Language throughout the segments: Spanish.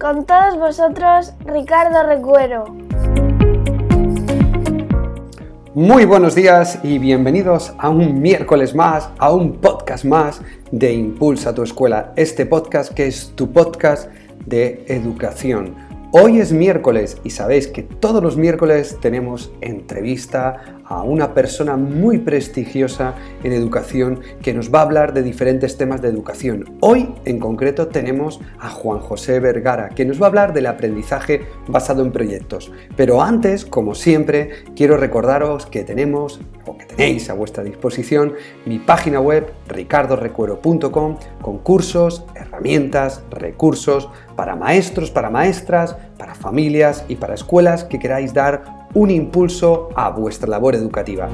Con todos vosotros, Ricardo Recuero. Muy buenos días y bienvenidos a un miércoles más, a un podcast más de Impulsa tu escuela, este podcast que es tu podcast de educación. Hoy es miércoles y sabéis que todos los miércoles tenemos entrevista a una persona muy prestigiosa en educación que nos va a hablar de diferentes temas de educación. Hoy en concreto tenemos a Juan José Vergara que nos va a hablar del aprendizaje basado en proyectos. Pero antes, como siempre, quiero recordaros que tenemos tenéis a vuestra disposición mi página web ricardorecuero.com con cursos, herramientas, recursos para maestros, para maestras, para familias y para escuelas que queráis dar un impulso a vuestra labor educativa.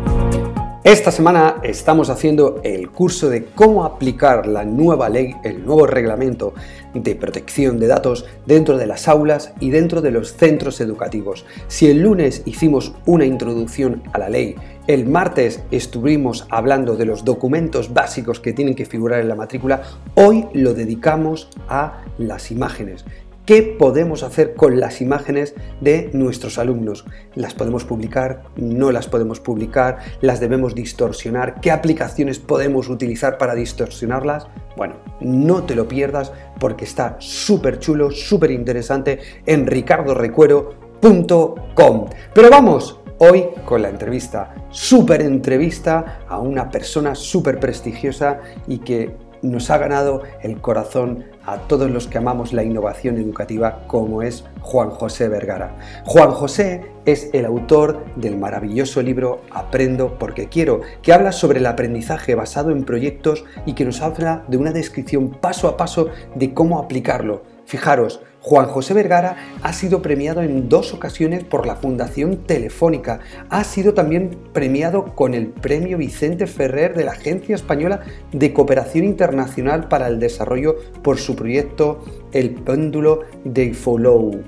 Esta semana estamos haciendo el curso de cómo aplicar la nueva ley, el nuevo reglamento de protección de datos dentro de las aulas y dentro de los centros educativos. Si el lunes hicimos una introducción a la ley, el martes estuvimos hablando de los documentos básicos que tienen que figurar en la matrícula, hoy lo dedicamos a las imágenes ¿Qué podemos hacer con las imágenes de nuestros alumnos? ¿Las podemos publicar? ¿No las podemos publicar? ¿Las debemos distorsionar? ¿Qué aplicaciones podemos utilizar para distorsionarlas? Bueno, no te lo pierdas porque está súper chulo, súper interesante en ricardorecuero.com. Pero vamos, hoy con la entrevista, súper entrevista a una persona súper prestigiosa y que nos ha ganado el corazón a todos los que amamos la innovación educativa como es Juan José Vergara. Juan José es el autor del maravilloso libro Aprendo porque quiero, que habla sobre el aprendizaje basado en proyectos y que nos habla de una descripción paso a paso de cómo aplicarlo. Fijaros, Juan José Vergara ha sido premiado en dos ocasiones por la Fundación Telefónica. Ha sido también premiado con el Premio Vicente Ferrer de la Agencia Española de Cooperación Internacional para el Desarrollo por su proyecto El Péndulo de Follow.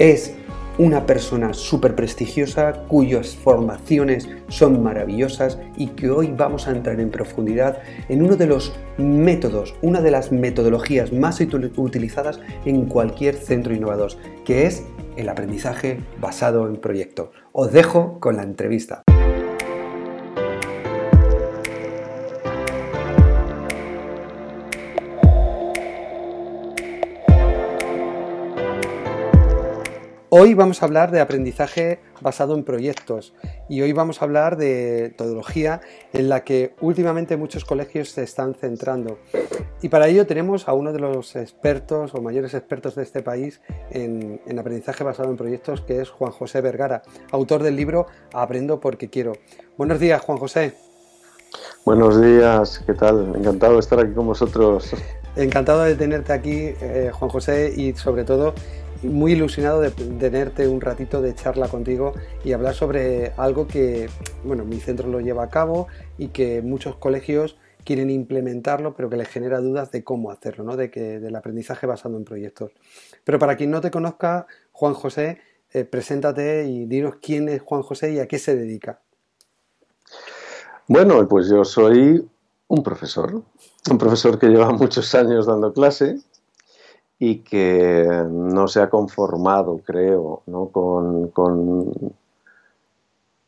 Es una persona súper prestigiosa cuyas formaciones son maravillosas y que hoy vamos a entrar en profundidad en uno de los métodos, una de las metodologías más utilizadas en cualquier centro innovador, que es el aprendizaje basado en proyecto. Os dejo con la entrevista. Hoy vamos a hablar de aprendizaje basado en proyectos y hoy vamos a hablar de metodología en la que últimamente muchos colegios se están centrando. Y para ello tenemos a uno de los expertos o mayores expertos de este país en, aprendizaje basado en proyectos, que es Juan José Vergara, autor del libro Aprendo porque quiero. Buenos días, Juan José. Buenos días, ¿qué tal? Encantado de estar aquí con vosotros. Encantado de tenerte aquí, eh, Juan José, y sobre todo muy ilusionado de tenerte un ratito de charla contigo y hablar sobre algo que, bueno, mi centro lo lleva a cabo y que muchos colegios quieren implementarlo, pero que les genera dudas de cómo hacerlo, ¿no? De que del aprendizaje basado en proyectos. Pero para quien no te conozca, Juan José, eh, preséntate y dinos quién es Juan José y a qué se dedica. Bueno, pues yo soy un profesor, un profesor que lleva muchos años dando clase y que no se ha conformado, creo, ¿no? con, con,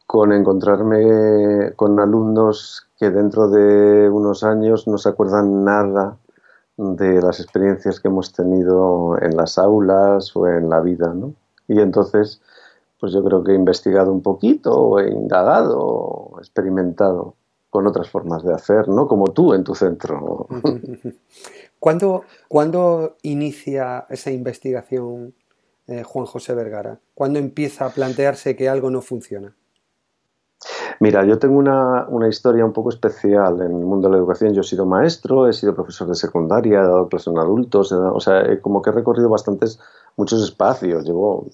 con, encontrarme con alumnos que dentro de unos años no se acuerdan nada de las experiencias que hemos tenido en las aulas o en la vida. ¿no? Y entonces, pues yo creo que he investigado un poquito, he indagado, experimentado con otras formas de hacer, ¿no? Como tú en tu centro. ¿Cuándo, inicia esa investigación eh, Juan José Vergara? ¿Cuándo empieza a plantearse que algo no funciona? Mira, yo tengo una, historia un poco especial en el mundo de la educación. Yo he sido maestro, he sido profesor de secundaria, he dado clases en adultos, o sea, como que he recorrido bastantes, muchos espacios. Llevo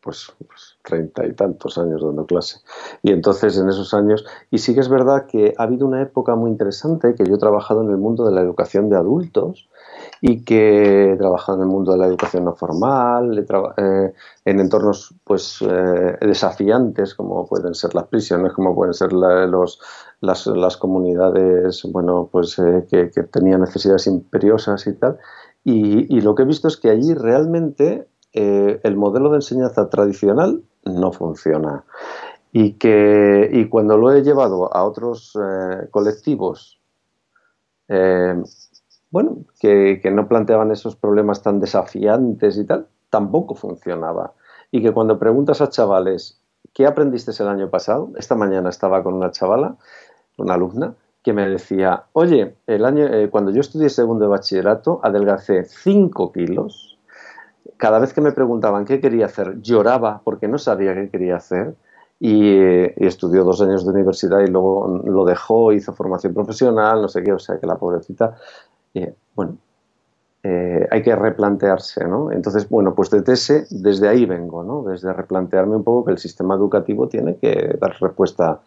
pues, pues, treinta y tantos años dando clase. Y entonces en esos años, y sí que es verdad que ha habido una época muy interesante que yo he trabajado en el mundo de la educación de adultos y que he trabajado en el mundo de la educación no formal, eh, en entornos pues eh, desafiantes como pueden ser las prisiones, como pueden ser los, las, comunidades bueno, pues, eh, que, tenían necesidades imperiosas y tal. Y, y, lo que he visto es que allí realmente el modelo de enseñanza tradicional no funciona. Y que y cuando lo he llevado a otros colectivos bueno, que, no planteaban esos problemas tan desafiantes y tal, tampoco funcionaba. Y que cuando preguntas a chavales, ¿qué aprendiste el año pasado? Esta mañana estaba con una chavala, una alumna, que me decía, oye, el año, eh, cuando yo estudié segundo de bachillerato, adelgacé 5 kilos. Cada vez que me preguntaban qué quería hacer, lloraba porque no sabía qué quería hacer. Y, y, estudió dos años de universidad y luego lo dejó, hizo formación profesional, no sé qué, o sea que la pobrecita bueno, eh, hay que replantearse, ¿no? Entonces, bueno, pues desde ese, desde ahí vengo, ¿no? Desde replantearme un poco que el sistema educativo tiene que dar respuesta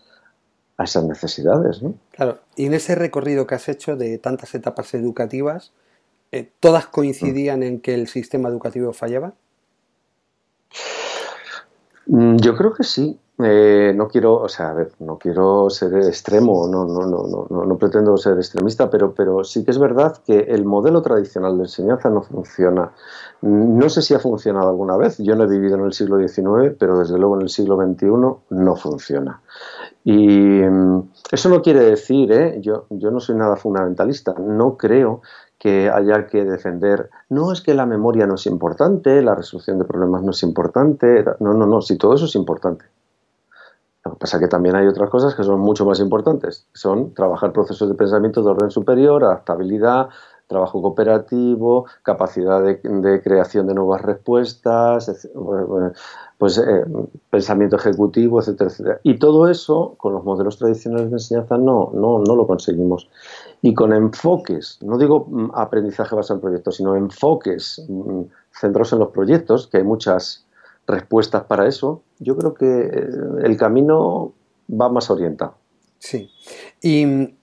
a esas necesidades, ¿no? Claro, y en ese recorrido que has hecho de tantas etapas educativas, eh, ¿todas coincidían en que el sistema educativo fallaba? Mm, yo creo que sí. Eh, no quiero, o sea, a ver, no quiero ser extremo, no, no, no, no, no pretendo ser extremista, pero, pero sí que es verdad que el modelo tradicional de enseñanza no funciona. No sé si ha funcionado alguna vez, yo no he vivido en el siglo XIX, pero desde luego en el siglo XXI no funciona. Y mm, eso no quiere decir, ¿eh? yo, yo no soy nada fundamentalista, no creo que haya que defender, no es que la memoria no es importante, la resolución de problemas no es importante, no, no, no, si todo eso es importante. Lo que pasa es que también hay otras cosas que son mucho más importantes. Son trabajar procesos de pensamiento de orden superior, adaptabilidad, trabajo cooperativo, capacidad de, creación de nuevas respuestas, pues eh, pensamiento ejecutivo, etcétera, etcétera. Y todo eso con los modelos tradicionales de enseñanza no, no, no lo conseguimos. Y con enfoques, no digo mm, aprendizaje basado en proyectos, sino enfoques mm, centrados en los proyectos, que hay muchas respuestas para eso, yo creo que eh, el camino va más orientado. Sí. ¿Y mm,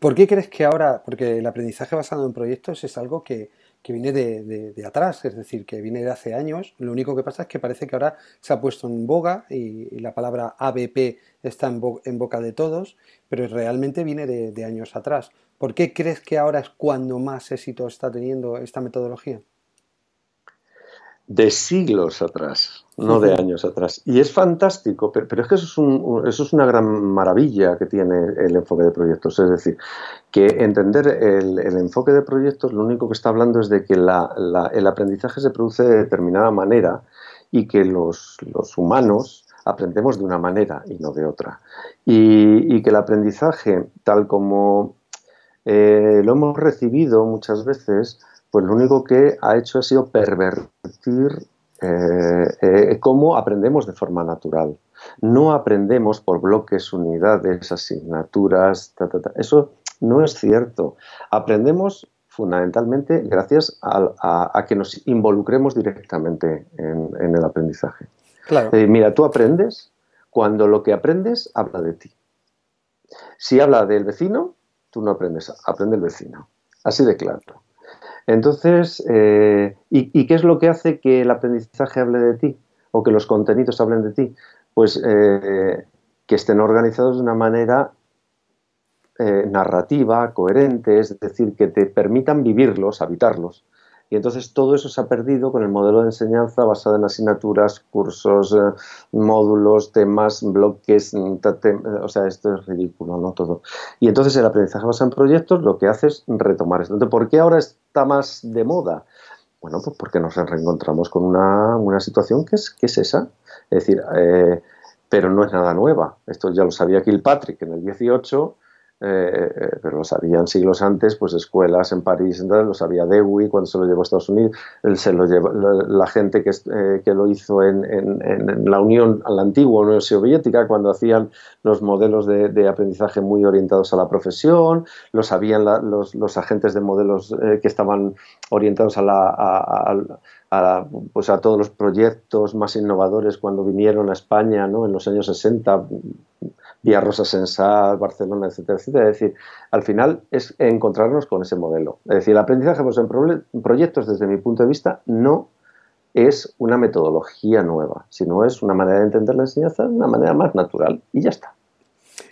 por qué crees que ahora, porque el aprendizaje basado en proyectos es algo que, viene de, atrás, es decir, que viene de hace años, lo único que pasa es que parece que ahora se ha puesto en boga y, la palabra ABP está en, en, boca de todos, pero realmente viene de años atrás. ¿Por qué crees que ahora es cuando más éxito está teniendo esta metodología? De siglos atrás, no de años atrás. Y es fantástico, pero, es que eso es, un, eso es, una gran maravilla que tiene el enfoque de proyectos. Es decir, que entender el, enfoque de proyectos lo único que está hablando es de que el aprendizaje se produce de determinada manera y que los, humanos aprendemos de una manera y no de otra. Y, que el aprendizaje, tal como eh, lo hemos recibido muchas veces, pues lo único que ha hecho ha sido pervertir eh, eh, cómo aprendemos de forma natural. No aprendemos por bloques, unidades, asignaturas, eso no es cierto. Aprendemos fundamentalmente gracias a, que nos involucremos directamente en, el aprendizaje. Eh, mira, tú aprendes cuando lo que aprendes habla de ti. Si habla del vecino, tú no aprendes, aprende el vecino. Así de claro. Entonces, eh, ¿y, qué es lo que hace que el aprendizaje hable de ti o que los contenidos hablen de ti? Pues eh, que estén organizados de una manera eh, narrativa, coherente, es decir, que te permitan vivirlos, habitarlos. Y entonces todo eso se ha perdido con el modelo de enseñanza basado en asignaturas, cursos, eh, módulos, temas, bloques, mm, o sea, esto es ridículo, ¿no? Todo. Y entonces el aprendizaje basado en proyectos lo que hace es retomar esto. Entonces, ¿por qué ahora está más de moda? Bueno, pues porque nos reencontramos con una, situación que es, que es esa. Es decir, eh, pero no es nada nueva. Esto ya lo sabía Kilpatrick en el 18 eh, eh, pero lo sabían siglos antes, pues escuelas en París, lo sabía Dewey cuando se lo llevó a Estados Unidos, se lo llevó, la gente que, eh, que lo hizo en, en, la Unión, la antigua Unión Soviética, cuando hacían los modelos de, aprendizaje muy orientados a la profesión, lo sabían los, los, agentes de modelos que estaban orientados a la... A, pues a todos los proyectos más innovadores cuando vinieron a España ¿no? en los años 60, Vía Rosa Sensal, Barcelona, etcétera, etcétera. Es decir, al final es encontrarnos con ese modelo. Es decir, el aprendizaje pues, en proyectos, desde mi punto de vista, no es una metodología nueva, sino es una manera de entender la enseñanza de una manera más natural y ya está.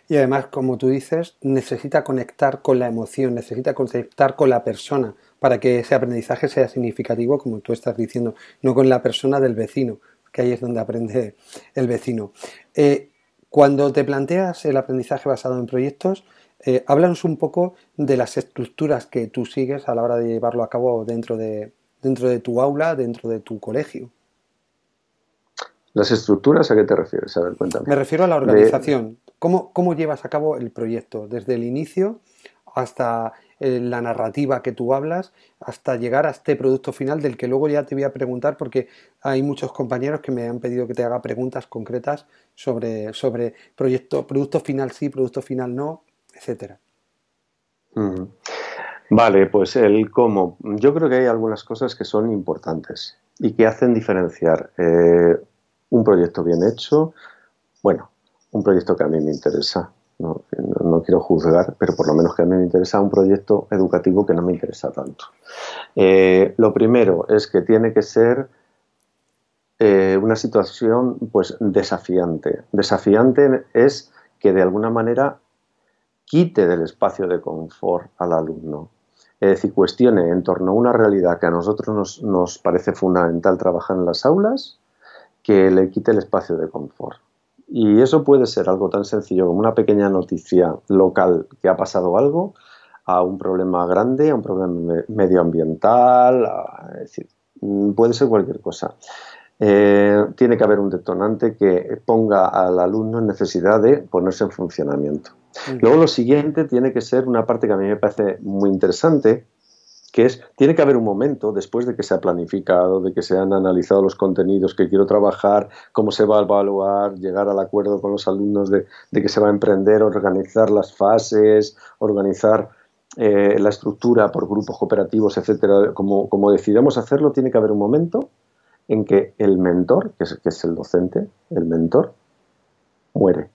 Y además, como tú dices, necesita conectar con la emoción, necesita conectar con la persona para que ese aprendizaje sea significativo, como tú estás diciendo, no con la persona del vecino, que ahí es donde aprende el vecino. Eh, cuando te planteas el aprendizaje basado en proyectos, eh, háblanos un poco de las estructuras que tú sigues a la hora de llevarlo a cabo dentro de, dentro de tu aula, dentro de tu colegio. ¿Las estructuras a qué te refieres? A ver, cuéntame. Me refiero a la organización. ¿Cómo, ¿Cómo llevas a cabo el proyecto? Desde el inicio hasta eh, la narrativa que tú hablas hasta llegar a este producto final del que luego ya te voy a preguntar porque hay muchos compañeros que me han pedido que te haga preguntas concretas sobre, sobre proyecto, producto final sí, producto final no, etcétera. Vale, pues el cómo. Yo creo que hay algunas cosas que son importantes y que hacen diferenciar eh, un proyecto bien hecho, bueno, un proyecto que a mí me interesa, no, quiero juzgar, pero por lo menos que a mí me interesa un proyecto educativo que no me interesa tanto. Eh, lo primero es que tiene que ser eh, una situación pues desafiante. Desafiante es que de alguna manera quite del espacio de confort al alumno. Es decir, cuestione en torno a una realidad que a nosotros nos, nos parece fundamental trabajar en las aulas, que le quite el espacio de confort. Y eso puede ser algo tan sencillo como una pequeña noticia local que ha pasado algo, a un problema grande, a un problema medioambiental, es decir, mm, puede ser cualquier cosa. Eh, tiene que haber un detonante que ponga al alumno en necesidad de ponerse en funcionamiento. Luego lo siguiente tiene que ser una parte que a mí me parece muy interesante, que es, tiene que haber un momento después de que se ha planificado, de que se han analizado los contenidos que quiero trabajar, cómo se va a evaluar, llegar al acuerdo con los alumnos de, que se va a emprender, organizar las fases, organizar eh, la estructura por grupos cooperativos, etcétera. Como, como decidamos hacerlo, tiene que haber un momento en que el mentor, que es, que es el docente, el mentor, muere.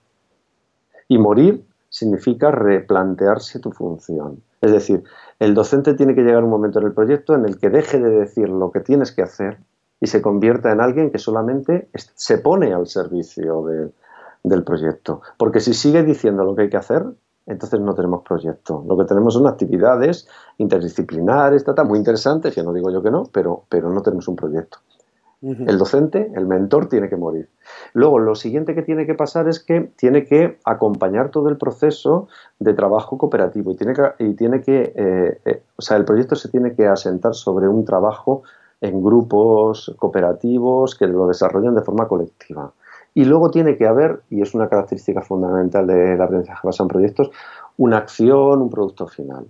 Y morir significa replantearse tu función. Es decir, el docente tiene que llegar un momento en el proyecto en el que deje de decir lo que tienes que hacer y se convierta en alguien que solamente se pone al servicio del proyecto. Porque si sigue diciendo lo que hay que hacer, entonces no tenemos proyecto. Lo que tenemos son actividades interdisciplinares, muy interesantes, que no digo yo que no, pero, pero no tenemos un proyecto. El docente, el mentor, tiene que morir. Luego, lo siguiente que tiene que pasar es que tiene que acompañar todo el proceso de trabajo cooperativo y tiene que, y tiene que eh, eh, o sea, el proyecto se tiene que asentar sobre un trabajo en grupos cooperativos que lo desarrollan de forma colectiva. Y luego tiene que haber, y es una característica fundamental del aprendizaje basado en proyectos, una acción, un producto final.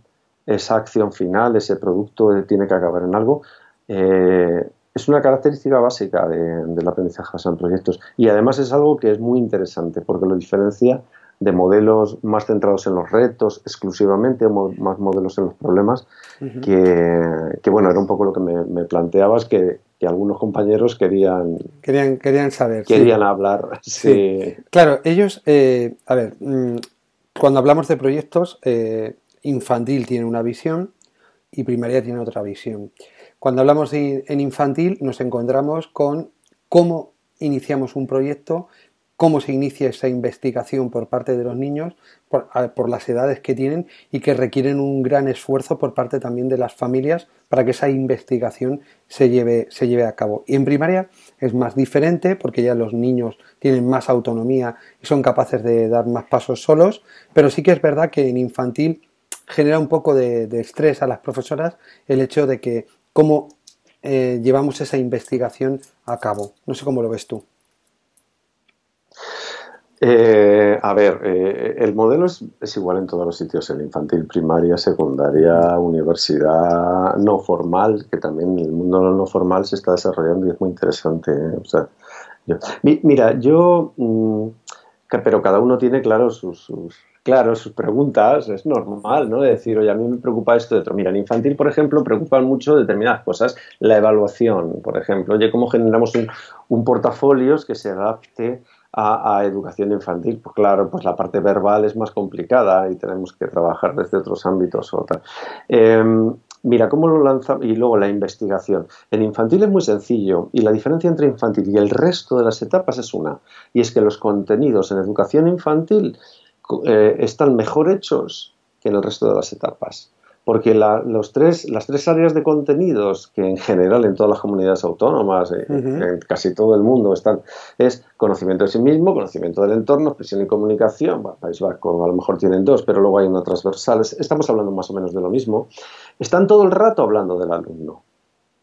Esa acción final, ese producto tiene que acabar en algo. Eh, es una característica básica del aprendizaje basado en proyectos y además es algo que es muy interesante porque lo diferencia de modelos más centrados en los retos exclusivamente, o más modelos en los problemas, que, bueno, era un poco lo que me, planteabas, que, algunos compañeros querían... Querían, querían saber. Querían hablar, sí. Claro, ellos, eh, a ver, mm, cuando hablamos de proyectos, eh, infantil tiene una visión y primaria tiene otra visión. Cuando hablamos en infantil nos encontramos con cómo iniciamos un proyecto, cómo se inicia esa investigación por parte de los niños, por, las edades que tienen y que requieren un gran esfuerzo por parte también de las familias para que esa investigación se lleve, se lleve a cabo. Y en primaria es más diferente porque ya los niños tienen más autonomía y son capaces de dar más pasos solos, pero sí que es verdad que en infantil genera un poco de estrés a las profesoras el hecho de que cómo eh, llevamos esa investigación a cabo. No sé cómo lo ves tú. Eh, a ver, eh, el modelo es, igual en todos los sitios, en infantil, primaria, secundaria, universidad no formal, que también el mundo no formal se está desarrollando y es muy interesante. mira, yo, mm, pero cada uno tiene claro sus, claro, sus preguntas, es normal, ¿no? De decir, oye, a mí me preocupa esto de otro. Mira, en infantil, por ejemplo, preocupan mucho determinadas cosas. La evaluación, por ejemplo. Oye, ¿cómo generamos un, portafolio que se adapte a, educación infantil, pues claro, pues la parte verbal es más complicada y tenemos que trabajar desde otros ámbitos o em, mira, ¿cómo lo lanza? Y luego la investigación. En infantil es muy sencillo y la diferencia entre infantil y el resto de las etapas es una. Y es que los contenidos en educación infantil eh, están mejor hechos que en el resto de las etapas porque los tres, las tres áreas de contenidos que en general en todas las comunidades autónomas, eh, en casi todo el mundo están, es conocimiento de sí mismo, conocimiento del entorno, expresión y comunicación. Bueno, País Vasco a lo mejor tienen dos, pero luego hay una transversal. Estamos hablando más o menos de lo mismo. Están todo el rato hablando del alumno.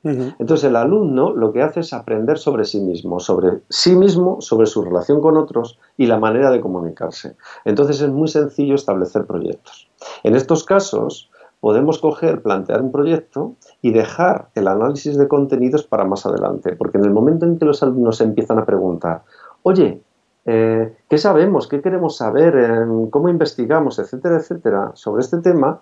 Entonces el alumno lo que hace es aprender sobre sí mismo, sobre sí mismo, sobre su relación con otros y la manera de comunicarse. Entonces es muy sencillo establecer proyectos. En estos casos, podemos coger, plantear un proyecto y dejar el análisis de contenidos para más adelante, porque en el momento en que los alumnos empiezan a preguntar, oye, eh, ¿qué sabemos? ¿Qué queremos saber? ¿Cómo investigamos? Etcétera, etcétera, sobre este tema,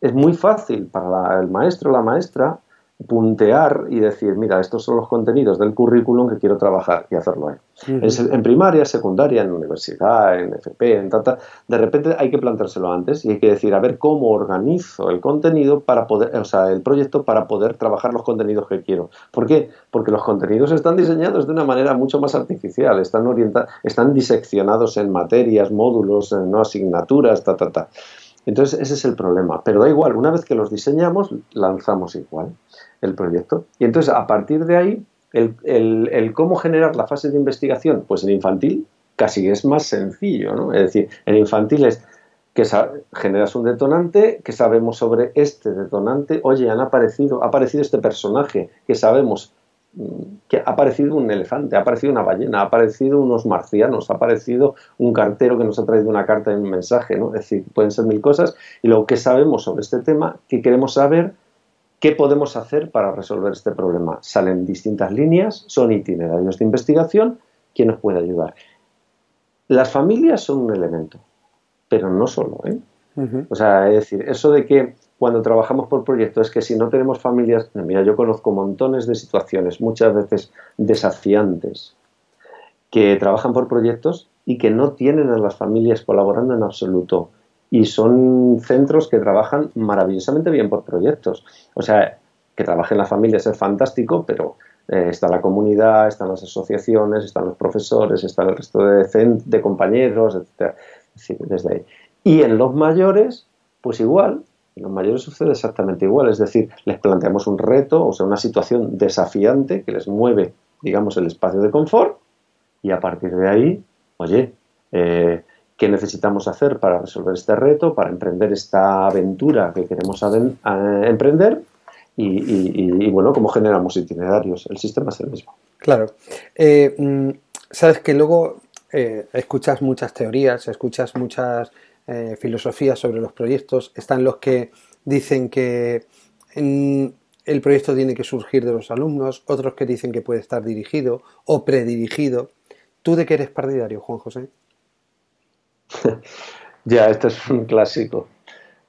es muy fácil para el maestro o la maestra puntear y decir, mira, estos son los contenidos del currículum que quiero trabajar y hacerlo ahí. en, primaria, secundaria, en universidad, en FP, en tata, de repente hay que planteárselo antes y hay que decir, a ver cómo organizo el contenido para poder, o sea, el proyecto para poder trabajar los contenidos que quiero. ¿Por qué? Porque los contenidos están diseñados de una manera mucho más artificial, están orientados, están diseccionados en materias, módulos, no asignaturas, ta, ta, ta. Entonces, ese es el problema. Pero da igual, una vez que los diseñamos, lanzamos igual el proyecto. Y entonces, a partir de ahí, el, cómo generar la fase de investigación, pues en infantil casi es más sencillo, ¿no? Es decir, en infantil es que generas un detonante, que sabemos sobre este detonante, oye, han aparecido, ha aparecido este personaje, que sabemos que ha aparecido un elefante, ha aparecido una ballena, ha aparecido unos marcianos, ha aparecido un cartero que nos ha traído una carta y un mensaje, ¿no? Es decir, pueden ser mil cosas, y luego que sabemos sobre este tema, que queremos saber ¿Qué podemos hacer para resolver este problema? Salen distintas líneas, son itinerarios de investigación. ¿Quién nos puede ayudar? Las familias son un elemento, pero no solo. ¿eh? O sea, es decir, eso de que cuando trabajamos por proyectos es que si no tenemos familias, mira, yo conozco montones de situaciones, muchas veces desafiantes, que trabajan por proyectos y que no tienen a las familias colaborando en absoluto y son centros que trabajan maravillosamente bien por proyectos. O sea, que trabajen las familias es fantástico, pero eh, está la comunidad, están las asociaciones, están los profesores, está el resto de, de compañeros, etc. desde ahí. Y en los mayores, pues igual, en los mayores sucede exactamente igual, es decir, les planteamos un reto, o sea, una situación desafiante que les mueve, digamos, el espacio de confort y a partir de ahí, oye, eh, qué necesitamos hacer para resolver este reto, para emprender esta aventura que queremos emprender y, bueno, cómo generamos itinerarios. El sistema es el mismo. Claro. Eh, mm, sabes que luego eh, escuchas muchas teorías, escuchas muchas eh, filosofías sobre los proyectos. Están los que dicen que el proyecto tiene que surgir de los alumnos, otros que dicen que puede estar dirigido o predirigido. ¿Tú de qué eres partidario, Juan José? ya, este es un clásico.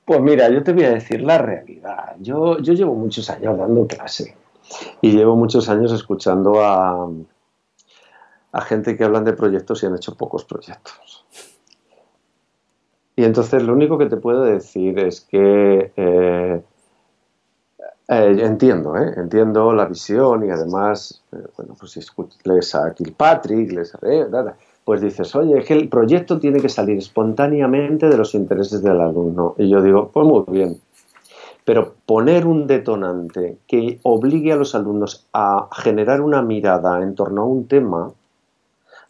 Pues mira, yo te voy a decir la realidad. Yo, yo llevo muchos años dando clase y llevo muchos años escuchando a, a gente que hablan de proyectos y han hecho pocos proyectos. Y entonces lo único que te puedo decir es que eh, eh, entiendo, eh, entiendo la visión y además, bueno, pues si lees a Kilpatrick, lees a pues dices, oye, es que el proyecto tiene que salir espontáneamente de los intereses del alumno. Y yo digo, pues muy bien. Pero poner un detonante que obligue a los alumnos a generar una mirada en torno a un tema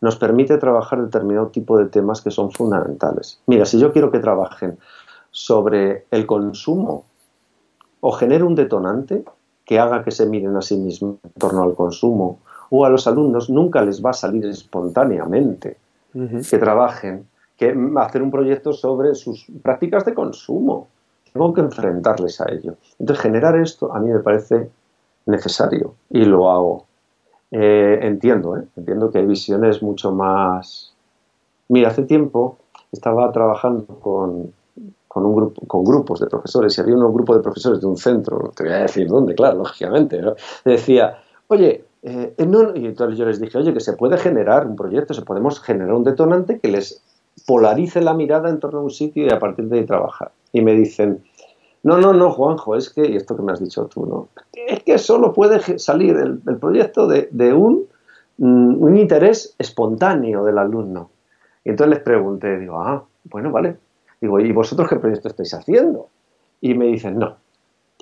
nos permite trabajar determinado tipo de temas que son fundamentales. Mira, si yo quiero que trabajen sobre el consumo o genero un detonante que haga que se miren a sí mismos en torno al consumo o a los alumnos nunca les va a salir espontáneamente que trabajen, que hacer un proyecto sobre sus prácticas de consumo. Tengo que enfrentarles a ello. Entonces, generar esto a mí me parece necesario y lo hago. Eh, entiendo, ¿eh? entiendo que hay visiones mucho más... Mira, hace tiempo estaba trabajando con, con, un grupo, con grupos de profesores y había un grupo de profesores de un centro, no te voy a decir dónde, claro, lógicamente, ¿no? decía, oye, eh, y entonces yo les dije, oye, que se puede generar un proyecto, se podemos generar un detonante que les polarice la mirada en torno a un sitio y a partir de ahí trabajar. Y me dicen, no, no, no, Juanjo, es que, y esto que me has dicho tú, ¿no? Es que solo puede salir el, proyecto de, un, mm, un, interés espontáneo del alumno. Y entonces les pregunté, digo, ah, bueno, vale. Digo, ¿y vosotros qué proyecto estáis haciendo? Y me dicen, no.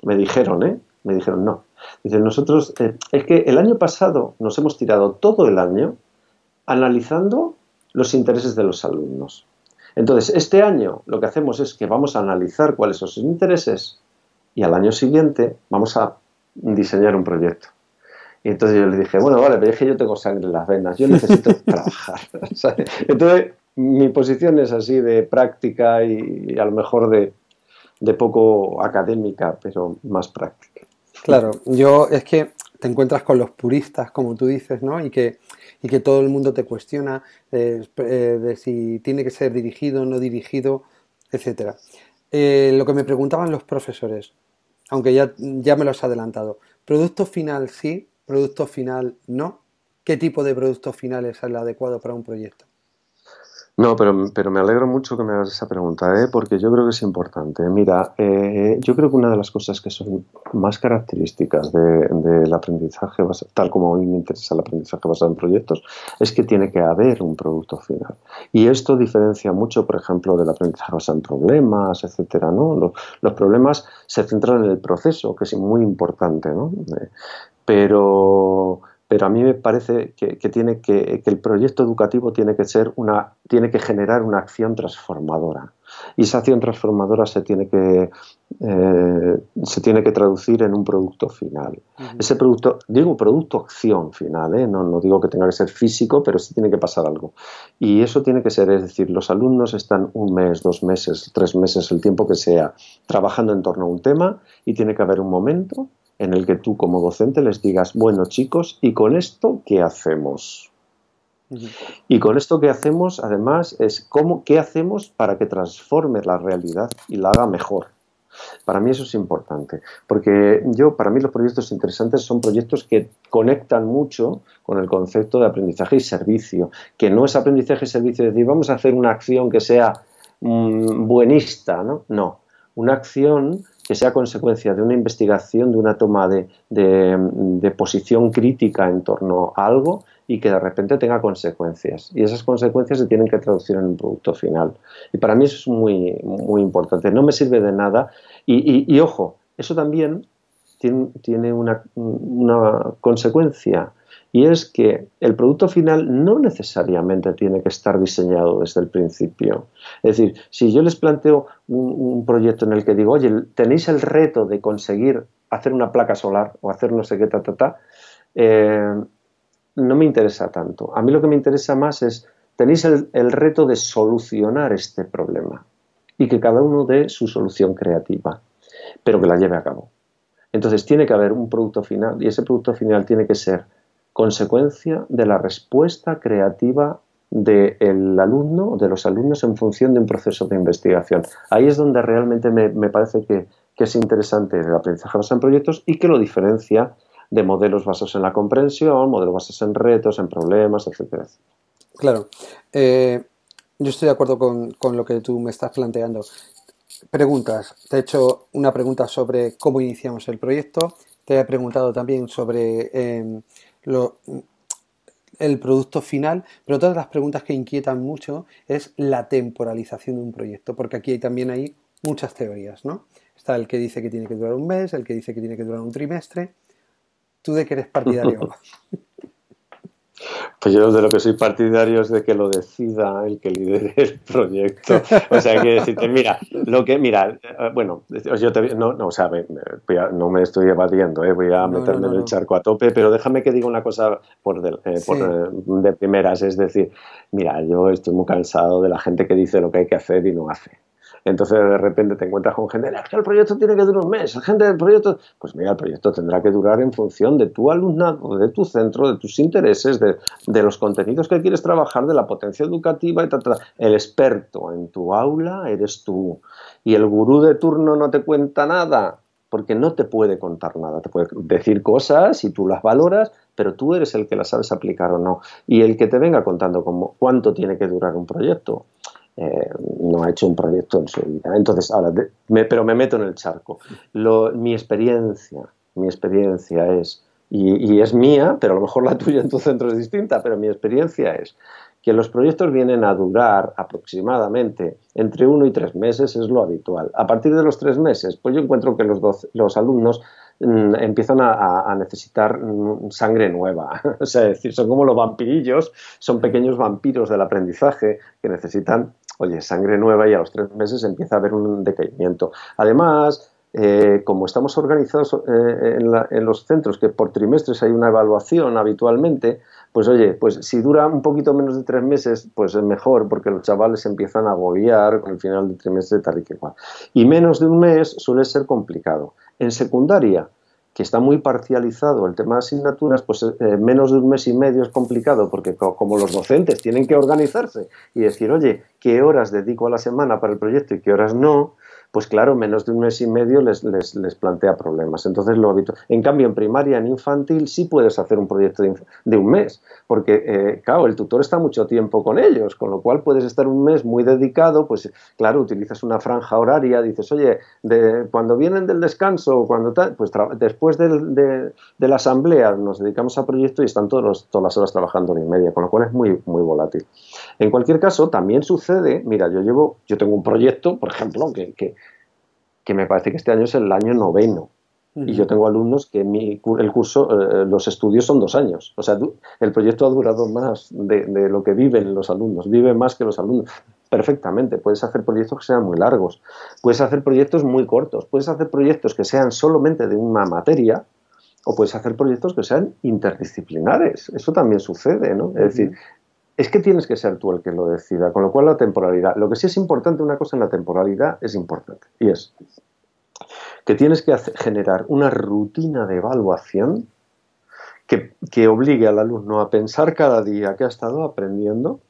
Me dijeron, ¿eh? Me dijeron, no. Dicen, nosotros, eh, es que el año pasado nos hemos tirado todo el año analizando los intereses de los alumnos. Entonces, este año lo que hacemos es que vamos a analizar cuáles son sus intereses y al año siguiente vamos a diseñar un proyecto. Y entonces yo le dije, bueno, vale, pero es que yo tengo sangre en las venas, yo necesito trabajar. Entonces, mi posición es así de práctica y, a lo mejor de, de, poco académica, pero más práctica. Claro, yo es que te encuentras con los puristas, como tú dices, ¿no? Y que y que todo el mundo te cuestiona eh, de si tiene que ser dirigido, o no dirigido, etc. Eh, lo que me preguntaban los profesores, aunque ya, ya me lo has adelantado, ¿producto final sí, producto final no? ¿Qué tipo de producto final es el adecuado para un proyecto? No, pero, pero me alegro mucho que me hagas esa pregunta, ¿eh? porque yo creo que es importante. Mira, eh, yo creo que una de las cosas que son más características del aprendizaje, tal como a mí me interesa el aprendizaje basado en proyectos, es que tiene que haber un producto final. Y esto diferencia mucho, por ejemplo, del aprendizaje basado en problemas, etcétera. ¿no? Los, los problemas se centran en el proceso, que es muy importante, ¿no? Eh, pero pero a mí me parece que, tiene que, el proyecto educativo tiene que ser una, tiene que generar una acción transformadora. Y esa acción transformadora se tiene que, eh, se tiene que traducir en un producto final. Ese producto, digo producto acción final, ¿eh? no, no digo que tenga que ser físico, pero sí tiene que pasar algo. Y eso tiene que ser, es decir, los alumnos están un mes, dos meses, tres meses, el tiempo que sea, trabajando en torno a un tema y tiene que haber un momento en el que tú como docente les digas, bueno chicos, ¿y con esto qué hacemos? Y con esto que hacemos, además, es cómo, qué hacemos para que transforme la realidad y la haga mejor. Para mí eso es importante, porque yo, para mí los proyectos interesantes son proyectos que conectan mucho con el concepto de aprendizaje y servicio, que no es aprendizaje y servicio de decir, vamos a hacer una acción que sea mm, buenista, ¿no? No, una acción que sea consecuencia de una investigación, de una toma de, posición crítica en torno a algo y que de repente tenga consecuencias. Y esas consecuencias se tienen que traducir en un producto final. Y para mí eso es muy, muy importante. No me sirve de nada. Y, ojo, eso también tiene, una, una consecuencia y es que el producto final no necesariamente tiene que estar diseñado desde el principio. Es decir, si yo les planteo un, proyecto en el que digo, oye, tenéis el reto de conseguir hacer una placa solar o hacer no sé qué, ta, ta, ta, eh, no me interesa tanto. A mí lo que me interesa más es, tenéis el, el reto de solucionar este problema y que cada uno dé su solución creativa, pero que la lleve a cabo. Entonces tiene que haber un producto final y ese producto final tiene que ser consecuencia de la respuesta creativa del alumno o de los alumnos en función de un proceso de investigación. Ahí es donde realmente me, parece que, es interesante el aprendizaje basado en proyectos y que lo diferencia de modelos basados en la comprensión, modelos basados en retos, en problemas, etcétera. Claro. Eh, yo estoy de acuerdo con, lo que tú me estás planteando. Preguntas. Te he hecho una pregunta sobre cómo iniciamos el proyecto. Te he preguntado también sobre em, el producto final, pero todas las preguntas que inquietan mucho es la temporalización de un proyecto, porque aquí también hay muchas teorías, ¿no? Está el que dice que tiene que durar un mes, el que dice que tiene que durar un trimestre. ¿Tú de qué eres partidario? Pues yo de lo que soy partidario es de que lo decida el que lidere el proyecto. O sea, que decirte, mira, lo que, mira, eh, bueno, yo te, no, no, o sea, no me estoy evadiendo, eh, voy a meterme en el charco a tope, pero déjame que diga una cosa por, de, eh, por de primeras, es decir, mira, yo estoy muy cansado de la gente que dice lo que hay que hacer y no hace. Entonces de repente te encuentras con gente, es que el proyecto tiene que durar un mes, la gente del proyecto, pues mira, el proyecto tendrá que durar en función de tu alumnado, de tu centro, de tus intereses, de, los contenidos que quieres trabajar, de la potencia educativa y El experto en tu aula eres tú. Y el gurú de turno no te cuenta nada, porque no te puede contar nada, te puede decir cosas y tú las valoras, pero tú eres el que las sabes aplicar o no. Y el que te venga contando cómo, cuánto tiene que durar un proyecto, eh, no ha hecho un proyecto en su vida. Entonces, ahora, pero me meto en el charco. mi experiencia, mi experiencia es, y, es mía, pero a lo mejor la tuya en tu centro es distinta, pero mi experiencia es que los proyectos vienen a durar aproximadamente entre uno y tres meses, es lo habitual. A partir de los tres meses, pues yo encuentro que los, los alumnos mm, empiezan a, necesitar mm, sangre nueva. o sea, decir, son como los vampirillos, son pequeños vampiros del aprendizaje que necesitan oye, sangre nueva y a los tres meses empieza a haber un decaimiento. Además, eh, como estamos organizados eh, en, los centros, que por trimestres hay una evaluación habitualmente, pues oye, pues si dura un poquito menos de tres meses, pues es mejor, porque los chavales empiezan a agobiar con el final del trimestre tal y que cual. Y menos de un mes suele ser complicado. En secundaria, que está muy parcializado el tema de asignaturas, pues eh, menos de un mes y medio es complicado, porque como los docentes tienen que organizarse y decir, oye, ¿qué horas dedico a la semana para el proyecto y qué horas no? Pues claro, menos de un mes y medio les, les, plantea problemas. Entonces lo habito. En cambio, en primaria, en infantil, sí puedes hacer un proyecto de, un mes, porque, eh, claro, el tutor está mucho tiempo con ellos, con lo cual puedes estar un mes muy dedicado, pues claro, utilizas una franja horaria, dices, oye, de, cuando vienen del descanso, cuando pues después de, la asamblea nos dedicamos a proyecto y están todos todas las horas trabajando en y media, con lo cual es muy, muy volátil. En cualquier caso, también sucede, mira, yo llevo, yo tengo un proyecto, por ejemplo, que que me parece que este año es el año noveno. Y yo tengo alumnos que mi, el curso, eh, los estudios son dos años. O sea, el proyecto ha durado más de, lo que viven los alumnos, vive más que los alumnos. Perfectamente, puedes hacer proyectos que sean muy largos, puedes hacer proyectos muy cortos, puedes hacer proyectos que sean solamente de una materia o puedes hacer proyectos que sean interdisciplinares. Eso también sucede, ¿no? Es decir, es que tienes que ser tú el que lo decida, con lo cual la temporalidad. Lo que sí es importante, una cosa en la temporalidad es importante, y es que tienes que generar una rutina de evaluación que, que, obligue al alumno a pensar cada día que ha estado aprendiendo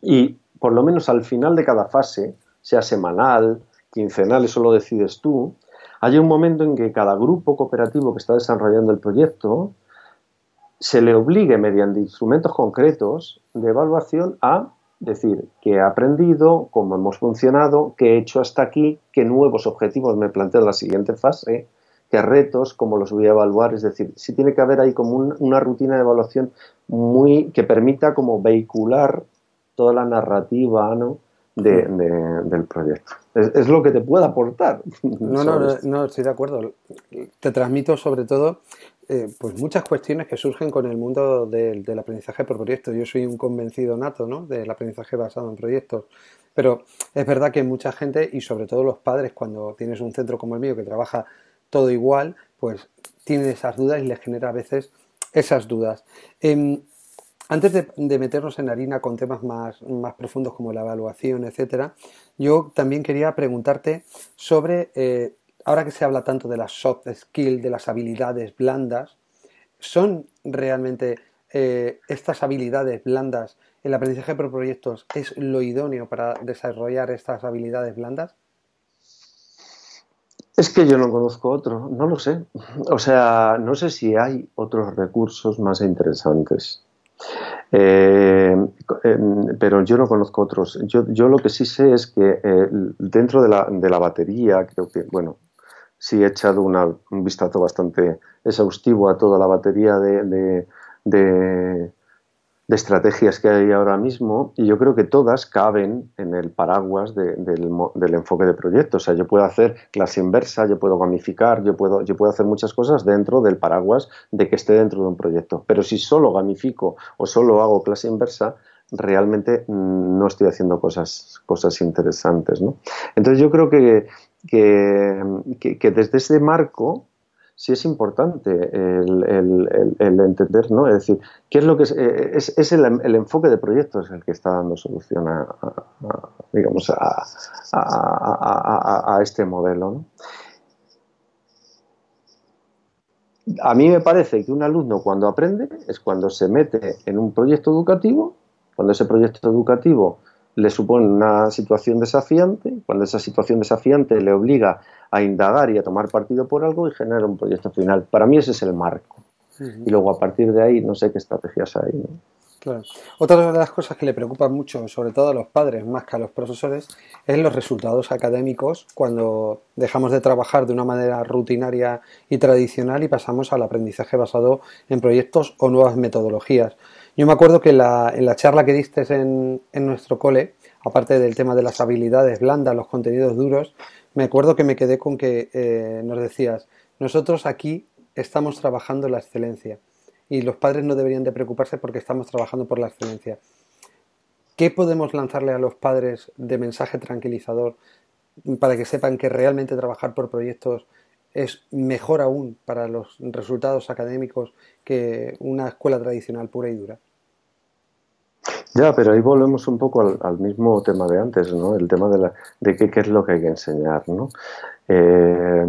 y por lo menos al final de cada fase, sea semanal, quincenal, eso lo decides tú, hay un momento en que cada grupo cooperativo que está desarrollando el proyecto se le obligue mediante instrumentos concretos de evaluación a decir qué he aprendido, cómo hemos funcionado, qué he hecho hasta aquí, qué nuevos objetivos me planteo en la siguiente fase, qué retos, cómo los voy a evaluar. Es decir, sí tiene que haber ahí como una rutina de evaluación muy que permita como vehicular toda la narrativa ¿no? de, del proyecto. Es, lo que te puede aportar. No, no, no, estoy de acuerdo. Te transmito sobre todo eh, pues muchas cuestiones que surgen con el mundo del, aprendizaje por proyectos. Yo soy un convencido nato ¿no? del aprendizaje basado en proyectos. Pero es verdad que mucha gente, y sobre todo los padres, cuando tienes un centro como el mío que trabaja todo igual, pues tienen esas dudas y les genera a veces esas dudas. Em, antes de, meternos en harina con temas más, más, profundos como la evaluación, etcétera, yo también quería preguntarte sobre eh, ahora que se habla tanto de las soft skills, de las habilidades blandas, ¿son realmente eh, estas habilidades blandas, el aprendizaje por proyectos, es lo idóneo para desarrollar estas habilidades blandas? Es que yo no conozco otro, no lo sé. O sea, no sé si hay otros recursos más interesantes. Eh, em, pero yo no conozco otros. Yo, yo, lo que sí sé es que eh, dentro de la, de la, batería, creo que, bueno, sí he echado un vistazo bastante exhaustivo a toda la batería de, de estrategias que hay ahora mismo y yo creo que todas caben en el paraguas del, enfoque de proyectos. O sea, yo puedo hacer clase inversa, yo puedo gamificar, yo puedo, yo puedo hacer muchas cosas dentro del paraguas de que esté dentro de un proyecto. Pero si solo gamifico o solo hago clase inversa, realmente no estoy haciendo cosas, cosas interesantes. ¿no? Entonces yo creo que, que desde ese marco sí es importante el, entender, ¿no? Es decir, ¿qué es lo que es? Eh, es, el, enfoque de proyectos el que está dando solución a, digamos, a, este modelo, A mí me parece que un alumno cuando aprende es cuando se mete en un proyecto educativo, cuando ese proyecto educativo le supone una situación desafiante, cuando esa situación desafiante le obliga a indagar y a tomar partido por algo y generar un proyecto final. Para mí ese es el marco. Y luego a partir de ahí no sé qué estrategias hay. Claro. Otra de las cosas que le preocupan mucho, sobre todo a los padres más que a los profesores, es los resultados académicos cuando dejamos de trabajar de una manera rutinaria y tradicional y pasamos al aprendizaje basado en proyectos o nuevas metodologías. Yo me acuerdo que en la charla que diste en, nuestro cole, aparte del tema de las habilidades blandas, los contenidos duros, me acuerdo que me quedé con que eh, nos decías, nosotros aquí estamos trabajando la excelencia y los padres no deberían de preocuparse porque estamos trabajando por la excelencia. ¿Qué podemos lanzarle a los padres de mensaje tranquilizador para que sepan que realmente trabajar por proyectos es mejor aún para los resultados académicos que una escuela tradicional pura y dura? Ya, pero ahí volvemos un poco al, mismo tema de antes, ¿no? El tema de, qué, es lo que hay que enseñar, ¿no? Eh,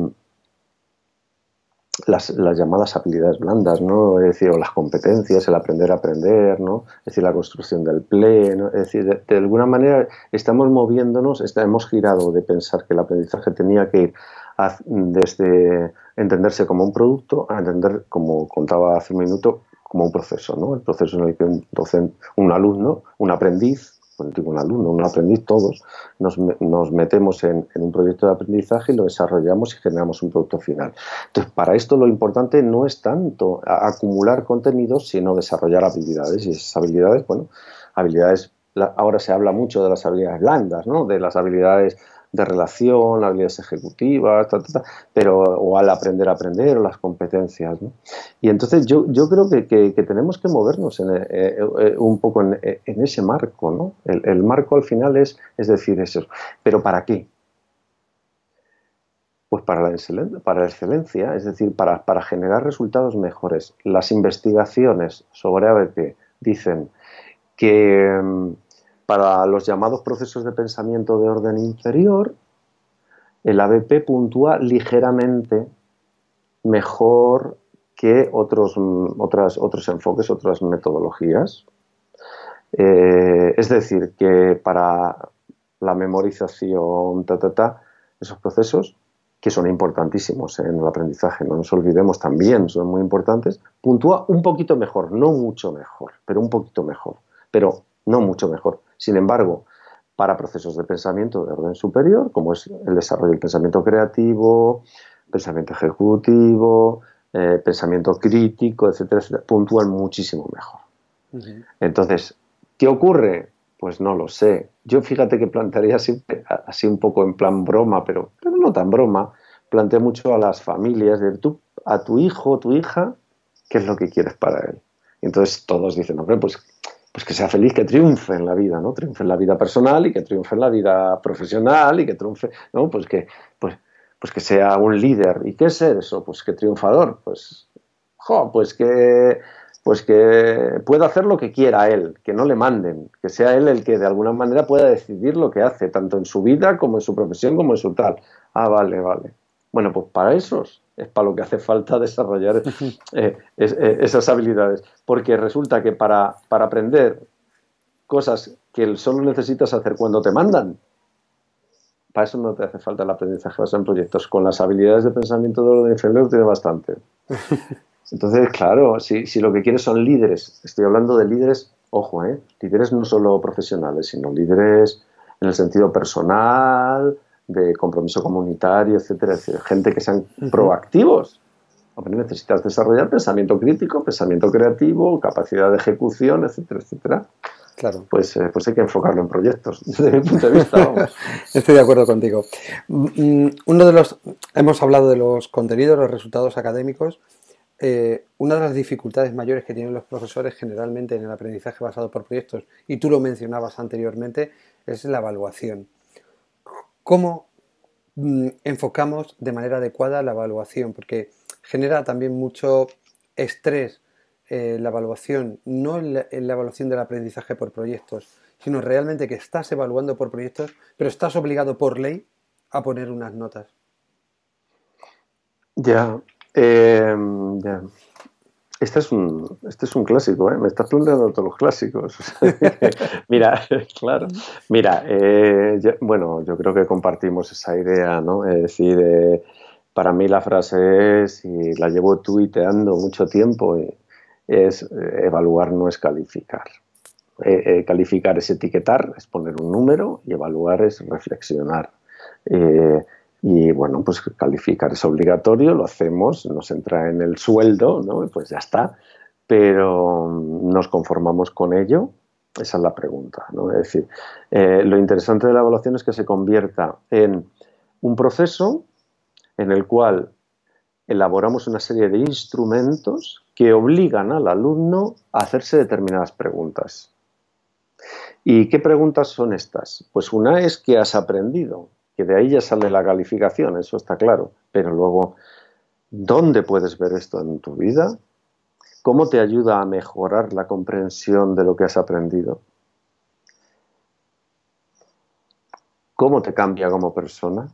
las, llamadas habilidades blandas, ¿no? Es decir, o las competencias, el aprender a aprender, ¿no? Es decir, la construcción del pleno, es decir, de, alguna manera estamos moviéndonos, hemos girado de pensar que el aprendizaje tenía que ir desde entenderse como un producto a entender, como contaba hace un minuto, como un proceso, ¿no? El proceso en el que un docente, un alumno, un aprendiz, digo un alumno, un aprendiz, todos, nos, metemos en, un proyecto de aprendizaje y lo desarrollamos y generamos un producto final. Entonces, para esto lo importante no es tanto acumular contenidos, sino desarrollar habilidades. Y esas habilidades, bueno, habilidades, ahora se habla mucho de las habilidades blandas, ¿no? De las habilidades de relación, habilidades ejecutivas, pero o al aprender a aprender o las competencias. Y entonces yo, yo creo que, que, tenemos que movernos en, eh, eh, un poco en, ese marco. ¿no? El, marco al final es, es decir eso. ¿Pero para qué? Pues para la, excelencia, para excelencia, es decir, para, para generar resultados mejores. Las investigaciones sobre ABP dicen que mm, para los llamados procesos de pensamiento de orden inferior, el ABP puntúa ligeramente mejor que otros, otros enfoques, otras metodologías. Eh, es decir, que para la memorización, esos procesos, que son importantísimos en el aprendizaje, no nos olvidemos también, son muy importantes, puntúa un poquito mejor, no mucho mejor, pero un poquito mejor, pero no mucho mejor. Sin embargo, para procesos de pensamiento de orden superior, como es el desarrollo del pensamiento creativo, pensamiento ejecutivo, eh, pensamiento crítico, etcétera, etcétera, puntúan muchísimo mejor. Entonces, ¿qué ocurre? Pues no lo sé. Yo fíjate que plantearía siempre, así un poco en plan broma, pero, pero no tan broma, plantea mucho a las familias de tú, a tu hijo o tu hija, ¿qué es lo que quieres para él? entonces todos dicen, hombre, pues pues que sea feliz, que triunfe en la vida, ¿no? Triunfe en la vida personal y que triunfe en la vida profesional y que triunfe, ¿no? Pues que, pues, pues que sea un líder. ¿Y qué es eso? Pues que triunfador, pues, jo, pues que, pues que pueda hacer lo que quiera él, que no le manden, que sea él el que de alguna manera pueda decidir lo que hace, tanto en su vida como en su profesión como en su tal. Ah, vale, vale. Bueno, pues para esos es para lo que hace falta desarrollar eh, eh, esas habilidades. Porque resulta que para, para aprender cosas que solo necesitas hacer cuando te mandan, para eso no te hace falta el aprendizaje basado en proyectos. Con las habilidades de pensamiento de orden inferior tiene bastante. Entonces, claro, si, si, lo que quieres son líderes, estoy hablando de líderes, ojo, ¿eh? líderes no solo profesionales, sino líderes en el sentido personal, de compromiso comunitario, etcétera, Gente que sean proactivos, Hombre, necesitas desarrollar pensamiento crítico, pensamiento creativo, capacidad de ejecución, etcétera, etcétera. Claro. Pues, eh, pues hay que enfocarlo en proyectos, desde mi punto de vista. Estoy de acuerdo contigo. Mm, uno de los, hemos hablado de los contenidos, los resultados académicos. Eh, una de las dificultades mayores que tienen los profesores generalmente en el aprendizaje basado por proyectos, y tú lo mencionabas anteriormente, es la evaluación. ¿Cómo mm, enfocamos de manera adecuada la evaluación? Porque genera también mucho estrés eh, la evaluación, no en la, evaluación del aprendizaje por proyectos, sino realmente que estás evaluando por proyectos, pero estás obligado por ley a poner unas notas. Ya, eh, ya. Este es un, este es un clásico, ¿eh? me estás planteando todos los clásicos. mira, claro, mira, eh, bueno, yo creo que compartimos esa idea, ¿no? Es decir, para mí la frase es, y la llevo tuiteando mucho tiempo, y, es eh, evaluar no es calificar. Eh, eh, calificar es etiquetar, es poner un número y evaluar es reflexionar. Y bueno, pues calificar es obligatorio, lo hacemos, nos entra en el sueldo, ¿no? pues ya está, pero nos conformamos con ello. Esa es la pregunta. ¿no? Es decir, lo interesante de la evaluación es que se convierta en un proceso en el cual elaboramos una serie de instrumentos que obligan al alumno a hacerse determinadas preguntas. ¿Y qué preguntas son estas? Pues una es que has aprendido, que de ahí ya sale la calificación, eso está claro, pero luego, ¿dónde puedes ver esto en tu vida? ¿Cómo te ayuda a mejorar la comprensión de lo que has aprendido? ¿Cómo te cambia como persona?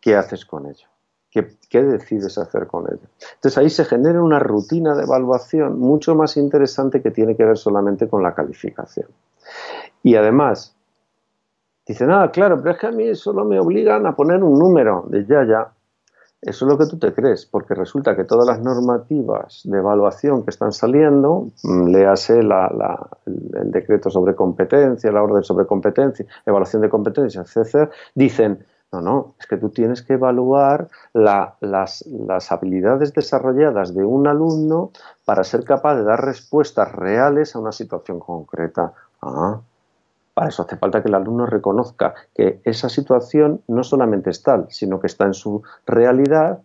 ¿Qué haces con ello? ¿Qué, decides hacer con ello? Entonces ahí se genera una rutina de evaluación mucho más interesante que tiene que ver solamente con la calificación. Y además, dice nada, claro, pero es que a mí solo me obligan a poner un número de ya, ya. Eso es lo que tú te crees, porque resulta que todas las normativas de evaluación que están saliendo, mm, léase el decreto sobre competencia, la orden sobre competencia, evaluación de competencia, etc., dicen no, no, es que tú tienes que evaluar las, habilidades desarrolladas de un alumno para ser capaz de dar respuestas reales a una situación concreta. Ah, para eso hace falta que el alumno reconozca que esa situación no solamente es tal, sino que está en su realidad,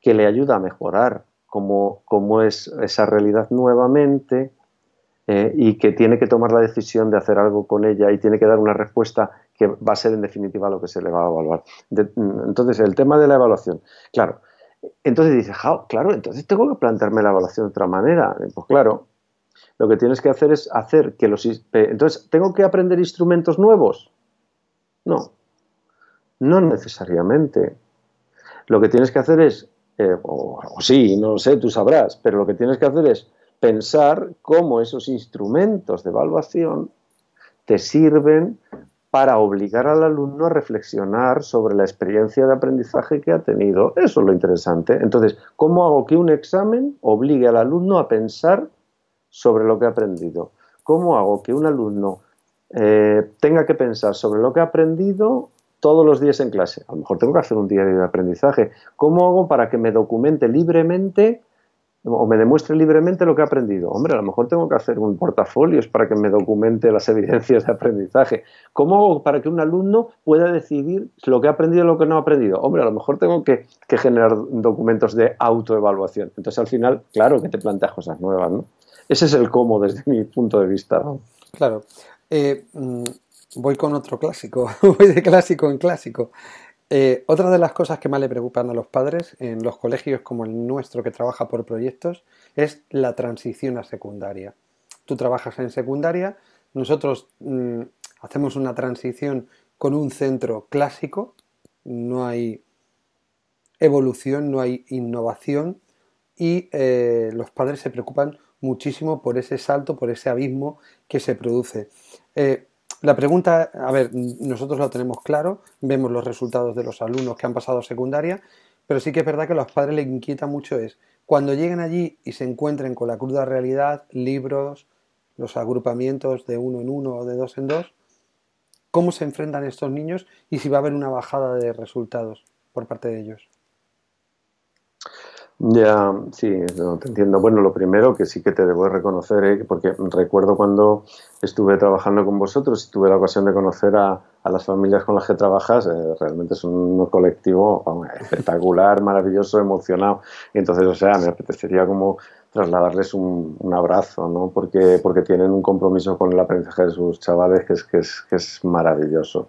que le ayuda a mejorar cómo, es esa realidad nuevamente, eh, y que tiene que tomar la decisión de hacer algo con ella y tiene que dar una respuesta que va a ser en definitiva lo que se le va a evaluar. entonces, el tema de la evaluación, claro. Entonces dice, claro, entonces tengo que plantearme la evaluación de otra manera. Pues claro, lo que tienes que hacer es hacer que los... Entonces, ¿tengo que aprender instrumentos nuevos? No, no necesariamente. Lo que tienes que hacer es, eh, o, o sí, no lo sé, tú sabrás, pero lo que tienes que hacer es pensar cómo esos instrumentos de evaluación te sirven para obligar al alumno a reflexionar sobre la experiencia de aprendizaje que ha tenido. Eso es lo interesante. Entonces, ¿cómo hago que un examen obligue al alumno a pensar sobre lo que ha aprendido? ¿Cómo hago que un alumno eh, tenga que pensar sobre lo que ha aprendido todos los días en clase? A lo mejor tengo que hacer un diario de aprendizaje. ¿Cómo hago para que me documente libremente o me demuestre libremente lo que he aprendido. Hombre, a lo mejor tengo que hacer un portafolio para que me documente las evidencias de aprendizaje. ¿Cómo hago para que un alumno pueda decidir lo que ha aprendido y lo que no ha aprendido? Hombre, a lo mejor tengo que, generar documentos de autoevaluación. Entonces, al final, claro que te planteas cosas nuevas, ¿no? Ese es el cómo desde mi punto de vista. Claro. Eh, mm, voy con otro clásico, voy de clásico en clásico. Eh, otra de las cosas que más le preocupan a los padres en los colegios como el nuestro que trabaja por proyectos es la transición a secundaria. Tú trabajas en secundaria, nosotros mm, hacemos una transición con un centro clásico, no hay evolución, no hay innovación y eh, los padres se preocupan muchísimo por ese salto, por ese abismo que se produce. Eh, la pregunta, a ver, nosotros lo tenemos claro, vemos los resultados de los alumnos que han pasado secundaria, pero sí que es verdad que a los padres les inquieta mucho es cuando lleguen allí y se encuentren con la cruda realidad, libros, los agrupamientos de uno en uno o de dos en dos, cómo se enfrentan estos niños y si va a haber una bajada de resultados por parte de ellos. Ya, sí, no, te entiendo. Bueno, lo primero que sí que te debo reconocer, ¿eh? porque recuerdo cuando estuve trabajando con vosotros y tuve la ocasión de conocer a, las familias con las que trabajas, eh, realmente es un colectivo espectacular, maravilloso, emocionado. Y entonces, o sea, me apetecería como trasladarles un, abrazo, ¿no? Porque, porque tienen un compromiso con el aprendizaje de sus chavales que es, que es, que es maravilloso.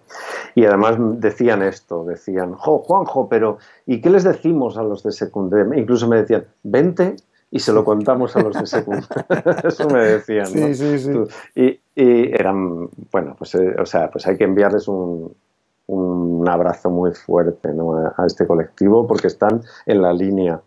Y además decían esto, decían, jo, Juanjo, pero ¿y qué les decimos a los de secundaria? Incluso me decían, vente y se lo contamos a los de secundaria. Eso me decían, ¿no? Sí, sí, sí. Y, y, eran, bueno, pues, eh, o sea, pues hay que enviarles un, un abrazo muy fuerte a este colectivo porque están en la línea.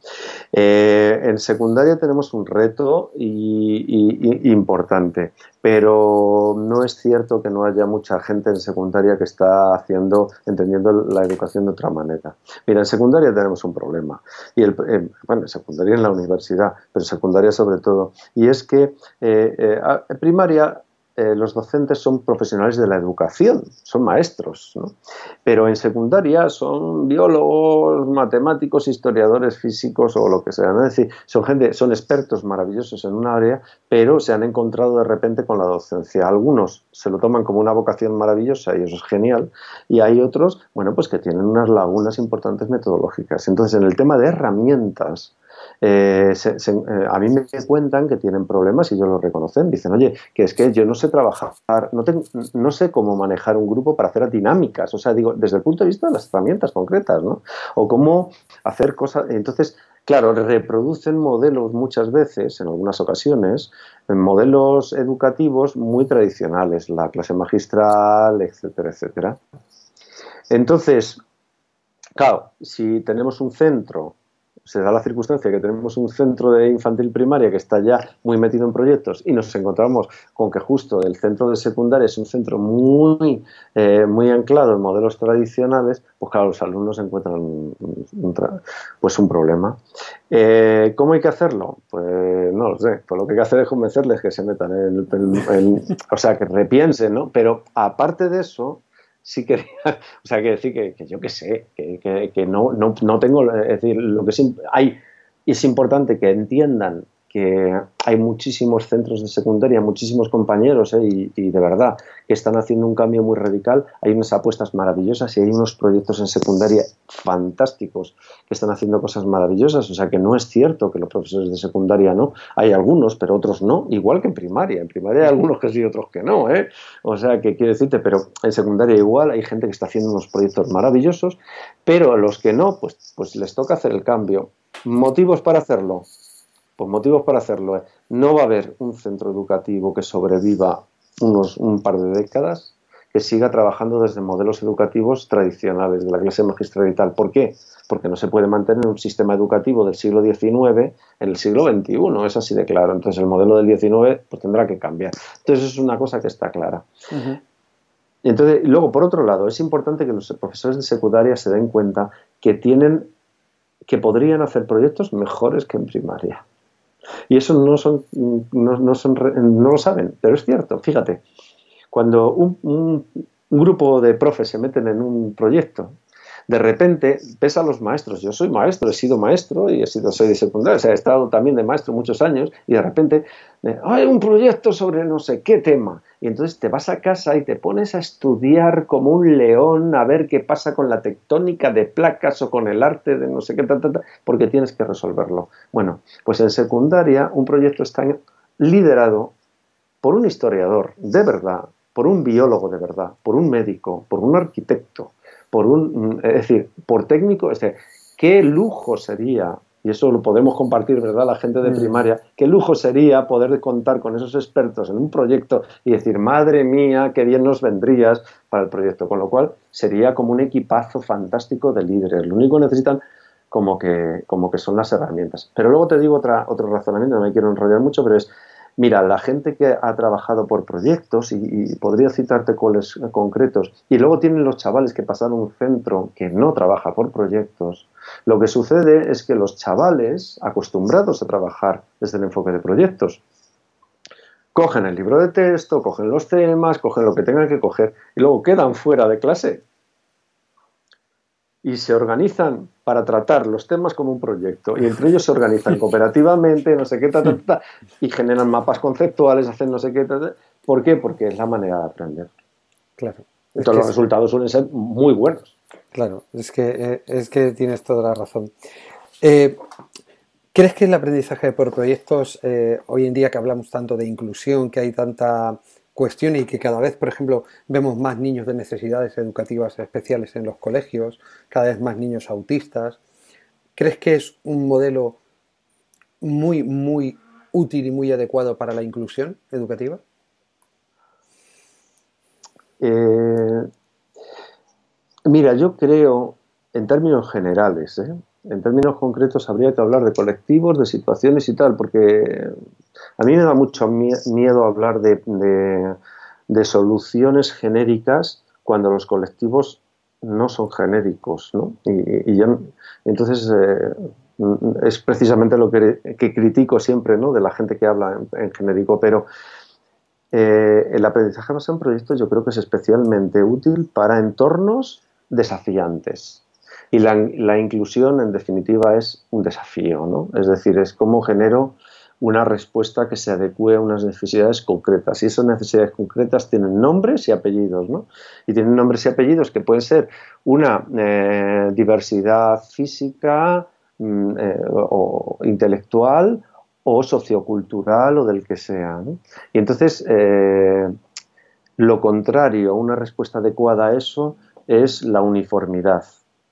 Eh, en secundaria tenemos un reto y, importante, pero no es cierto que no haya mucha gente en secundaria que está haciendo, entendiendo la educación de otra manera. Mira, en secundaria tenemos un problema, y el, eh, bueno, en secundaria en la universidad, pero secundaria sobre todo, y es que eh, en primaria eh, los docentes son profesionales de la educación, son maestros, ¿no? pero en secundaria son biólogos, matemáticos, historiadores físicos o lo que sea. Decir, son gente, son expertos maravillosos en un área, pero se han encontrado de repente con la docencia. Algunos se lo toman como una vocación maravillosa y eso es genial, y hay otros, bueno, pues que tienen unas lagunas importantes metodológicas. Entonces, en el tema de herramientas, eh, eh, a mí me cuentan que tienen problemas y ellos lo reconocen. Dicen, oye, que es que yo no sé trabajar, no, no sé cómo manejar un grupo para hacer dinámicas. O sea, digo, desde el punto de vista de las herramientas concretas, ¿no? O cómo hacer cosas. Entonces, claro, reproducen modelos muchas veces, en algunas ocasiones, modelos educativos muy tradicionales, la clase magistral, etcétera, etcétera. Entonces, claro, si tenemos un centro se da la circunstancia que tenemos un centro de infantil primaria que está ya muy metido en proyectos y nos encontramos con que justo el centro de secundaria es un centro muy, eh, muy anclado en modelos tradicionales, pues claro, los alumnos encuentran un, pues un problema. Eh, ¿Cómo hay que hacerlo? Pues no lo sé. Pues lo que hay que hacer es convencerles que se metan en, en o sea, que repiensen, ¿no? Pero aparte de eso, sí quería, o sea, que decir que, yo qué sé, que, que, no, no, no, tengo, es decir, lo que sí, hay, es importante que entiendan que hay muchísimos centros de secundaria, muchísimos compañeros, ¿eh? y, de verdad, que están haciendo un cambio muy radical. Hay unas apuestas maravillosas y hay unos proyectos en secundaria fantásticos que están haciendo cosas maravillosas. O sea que no es cierto que los profesores de secundaria no. Hay algunos, pero otros no, igual que en primaria. En primaria hay algunos que sí otros que no. ¿eh? O sea que quiero decirte, pero en secundaria igual hay gente que está haciendo unos proyectos maravillosos, pero a los que no, pues, pues les toca hacer el cambio. ¿Motivos para hacerlo? Pues motivos para hacerlo es, no va a haber un centro educativo que sobreviva unos, un par de décadas que siga trabajando desde modelos educativos tradicionales de la clase magistral y tal. ¿Por qué? Porque no se puede mantener un sistema educativo del siglo XIX en el siglo XXI, es así de claro. Entonces el modelo del XIX pues, tendrá que cambiar. Entonces es una cosa que está clara. y entonces, luego, por otro lado, es importante que los profesores de secundaria se den cuenta que tienen que podrían hacer proyectos mejores que en primaria. Y eso no, son, no, son, no lo saben, pero es cierto. Fíjate, cuando un, un, grupo de profes se meten en un proyecto, de repente ves a los maestros. Yo soy maestro, he sido maestro y he sido, soy de secundaria, o sea, he estado también de maestro muchos años y de repente hay un proyecto sobre no sé qué tema. Y entonces te vas a casa y te pones a estudiar como un león a ver qué pasa con la tectónica de placas o con el arte de no sé qué, porque tienes que resolverlo. Bueno, pues en secundaria un proyecto está liderado por un historiador de verdad, por un biólogo de verdad, por un médico, por un arquitecto, por un, es decir, por técnico, es decir, qué lujo sería y eso lo podemos compartir, ¿verdad? La gente de mm. primaria, qué lujo sería poder contar con esos expertos en un proyecto y decir, madre mía, qué bien nos vendrías para el proyecto. Con lo cual, sería como un equipazo fantástico de líderes. Lo único que necesitan como que, como que son las herramientas. Pero luego te digo otra, otro razonamiento, no me quiero enrollar mucho, pero es, Mira, la gente que ha trabajado por proyectos, y, podría citarte cuáles concretos, y luego tienen los chavales que pasaron un centro que no trabaja por proyectos, lo que sucede es que los chavales, acostumbrados a trabajar desde el enfoque de proyectos, cogen el libro de texto, cogen los temas, cogen lo que tengan que coger, y luego quedan fuera de clase y se organizan para tratar los temas como un proyecto y entre ellos se organizan cooperativamente, no sé qué, y generan mapas conceptuales, hacen no sé qué. ¿Por qué? Porque es la manera de aprender. Claro. Entonces los resultados suelen ser muy buenos. Claro, es que, eh, es que tienes toda la razón. Eh, ¿Crees que el aprendizaje por proyectos, eh, hoy en día que hablamos tanto de inclusión, que hay tanta cuestión y que cada vez, por ejemplo, vemos más niños de necesidades educativas especiales en los colegios, cada vez más niños autistas, ¿crees que es un modelo muy, muy útil y muy adecuado para la inclusión educativa? Eh, mira, yo creo, en términos generales, ¿eh? en términos concretos habría que hablar de colectivos, de situaciones y tal, porque a mí me da mucho miedo hablar de, soluciones genéricas cuando los colectivos no son genéricos, ¿no? Y, entonces eh, es precisamente lo que, critico siempre, ¿no? De la gente que habla en, genérico, pero eh, el aprendizaje basado en proyectos yo creo que es especialmente útil para entornos desafiantes. Y la, inclusión, en definitiva, es un desafío, ¿no? Es decir, es cómo genero una respuesta que se adecue a unas necesidades concretas. Y esas necesidades concretas tienen nombres y apellidos, ¿no? Y tienen nombres y apellidos que pueden ser una eh, diversidad física mm, eh, o intelectual o sociocultural o del que sea. Y entonces, eh, lo contrario, una respuesta adecuada a eso es la uniformidad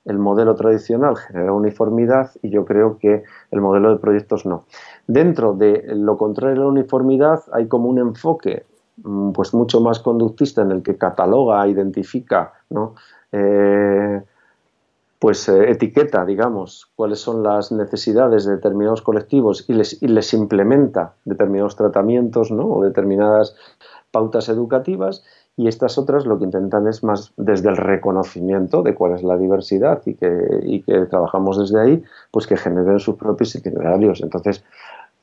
el modelo tradicional genera uniformidad y yo creo que el modelo de proyectos no. Dentro de lo contrario a la uniformidad hay como un enfoque mm, pues mucho más conductista en el que cataloga, identifica. Eh, pues eh, etiqueta, digamos, cuáles son las necesidades de determinados colectivos y les, y les implementa determinados tratamientos ¿no? o determinadas pautas educativas y estas otras lo que intentan es más desde el reconocimiento de cuál es la diversidad y que, y que trabajamos desde ahí, pues que generen sus propios itinerarios. Entonces,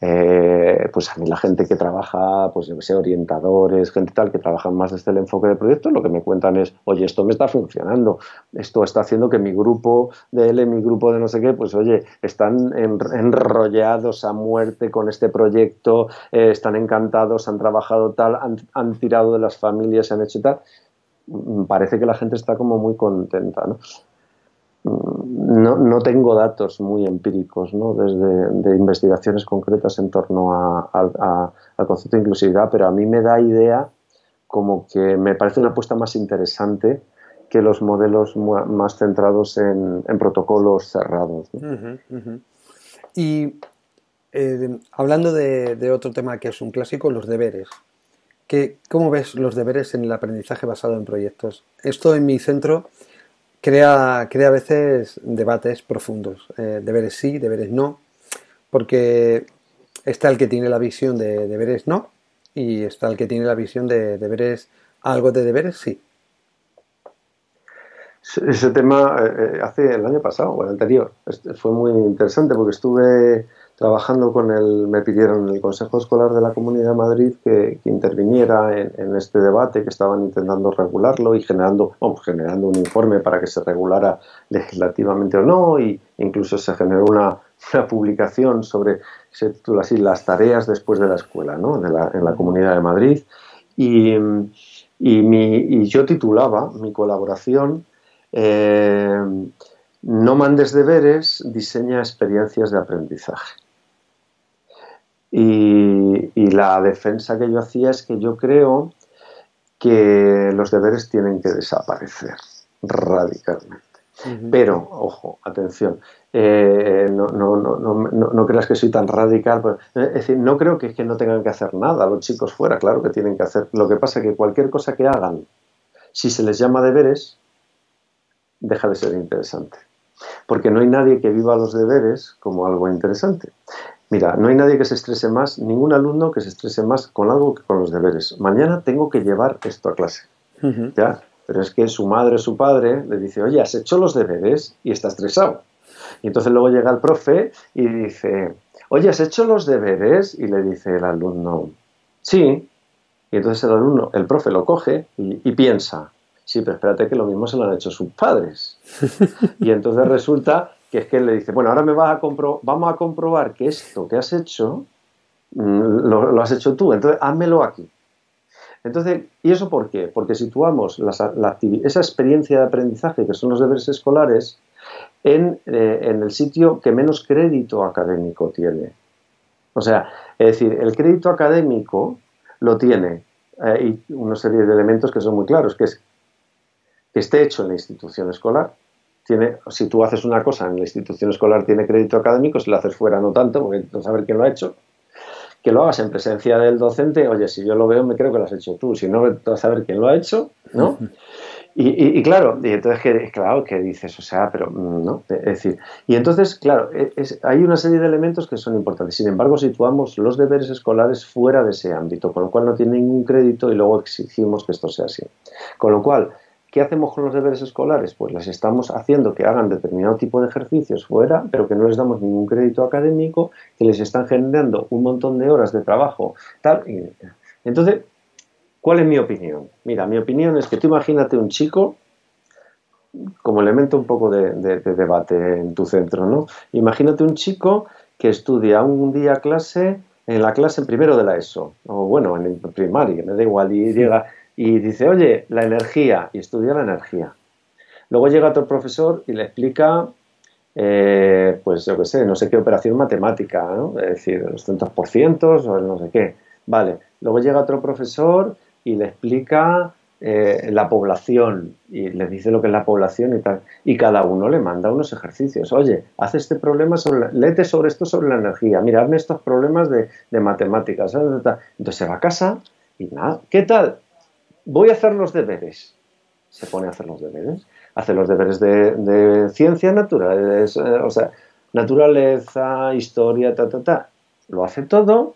eh, pues a mí la gente que trabaja, pues yo sé, orientadores, gente tal, que trabajan más desde el enfoque de proyecto, lo que me cuentan es, oye, esto me está funcionando, esto está haciendo que mi grupo de L, mi grupo de no sé qué, pues oye, están enrollados a muerte con este proyecto, eh, están encantados, han trabajado tal, han, han tirado de las familias, han hecho tal. Mm, parece que la gente está como muy contenta, ¿no? No, no, tengo datos muy empíricos ¿no? desde de investigaciones concretas en torno a, al concepto de inclusividad, pero a mí me da idea como que me parece una apuesta más interesante que los modelos más centrados en, protocolos cerrados. Y eh, hablando de, otro tema que es un clásico, los deberes. ¿Qué, ¿Cómo ves los deberes en el aprendizaje basado en proyectos? Esto en mi centro crea, crea a veces debates profundos. Eh, deberes sí, deberes no, porque está el que tiene la visión de deberes no y está el que tiene la visión de deberes, algo de deberes sí. Ese tema eh, eh, hace el año pasado o el anterior. Este fue muy interesante porque estuve trabajando con el, me pidieron el Consejo Escolar de la Comunidad de Madrid que, interviniera en, este debate, que estaban intentando regularlo y generando, generando un informe para que se regulara legislativamente o no, y incluso se generó una, publicación sobre, se titula así, las tareas después de la escuela, ¿no? en la Comunidad de Madrid. Y yo titulaba mi colaboración eh, No mandes deberes, diseña experiencias de aprendizaje. Y, la defensa que yo hacía es que yo creo que los deberes tienen que desaparecer radicalmente. Pero, ojo, atención, eh, no, no, no, no, creas que soy tan radical. Pues, eh, es decir, no creo que, que no tengan que hacer nada los chicos fuera, claro que tienen que hacer. Lo que pasa es que cualquier cosa que hagan, si se les llama deberes, deja de ser interesante. Porque no hay nadie que viva los deberes como algo interesante. Mira, no hay nadie que se estrese más, ningún alumno que se estrese más con algo que con los deberes. Mañana tengo que llevar esto a clase. ¿Ya? Pero es que su madre, su padre, le dice, oye, has hecho los deberes y está estresado. Y entonces luego llega el profe y dice, oye, ¿has hecho los deberes? Y le dice el alumno, sí. Y entonces el alumno, el profe lo coge y, y piensa, Sí, pero espérate que lo mismo se lo han hecho sus padres. Y entonces resulta que es que él le dice, bueno, ahora me vas a compro vamos a comprobar que esto que has hecho mm, lo, has hecho tú, entonces házmelo aquí. Entonces, ¿y eso por qué? Porque situamos esa experiencia de aprendizaje, que son los deberes escolares, en, eh, en, el sitio que menos crédito académico tiene. O sea, es decir, el crédito académico lo tiene eh, y una serie de elementos que son muy claros, que es que esté hecho en la institución escolar. Tiene, si tú haces una cosa en la institución escolar tiene crédito académico, si lo haces fuera no tanto, porque no saber quién lo ha hecho. Que lo hagas en presencia del docente, oye, si yo lo veo me creo que lo has hecho tú, si no, vas a saber quién lo ha hecho, ¿no? Y, claro, y entonces, que, claro, que dices, o sea, pero mm, no, es decir, y entonces, claro, e, hay una serie de elementos que son importantes. Sin embargo, situamos los deberes escolares fuera de ese ámbito, con lo cual no tiene ningún crédito y luego exigimos que esto sea así. Con lo cual, ¿qué hacemos con los deberes escolares? Pues les estamos haciendo que hagan determinado tipo de ejercicios fuera, pero que no les damos ningún crédito académico, que les están generando un montón de horas de trabajo, tal. entonces, ¿Cuál es mi opinión? Mira, mi opinión es que tú imagínate un chico, como elemento un poco de, debate en tu centro, ¿no? Imagínate un chico que estudia un día clase, en la clase primero de la ESO, o bueno, en primaria, me da igual, y llega y dice, oye, la energía, y estudia la energía. Luego llega otro profesor y le explica, eh, pues yo qué sé, no sé qué operación matemática, ¿no? Es decir, los centros por cientos o no sé qué. Vale, luego llega otro profesor y le explica eh, la población y le dice lo que es la población y tal. Y cada uno le manda unos ejercicios. Oye, haz este problema sobre, léete sobre esto sobre la energía. Mira, hazme estos problemas de, matemáticas. Entonces se va a casa y nada. ¿Qué tal? Voy a hacer los deberes. Se pone a hacer los deberes. Hace los deberes de, ciencia natural, eh, o sea, naturaleza, historia, ta, ta, ta. Lo hace todo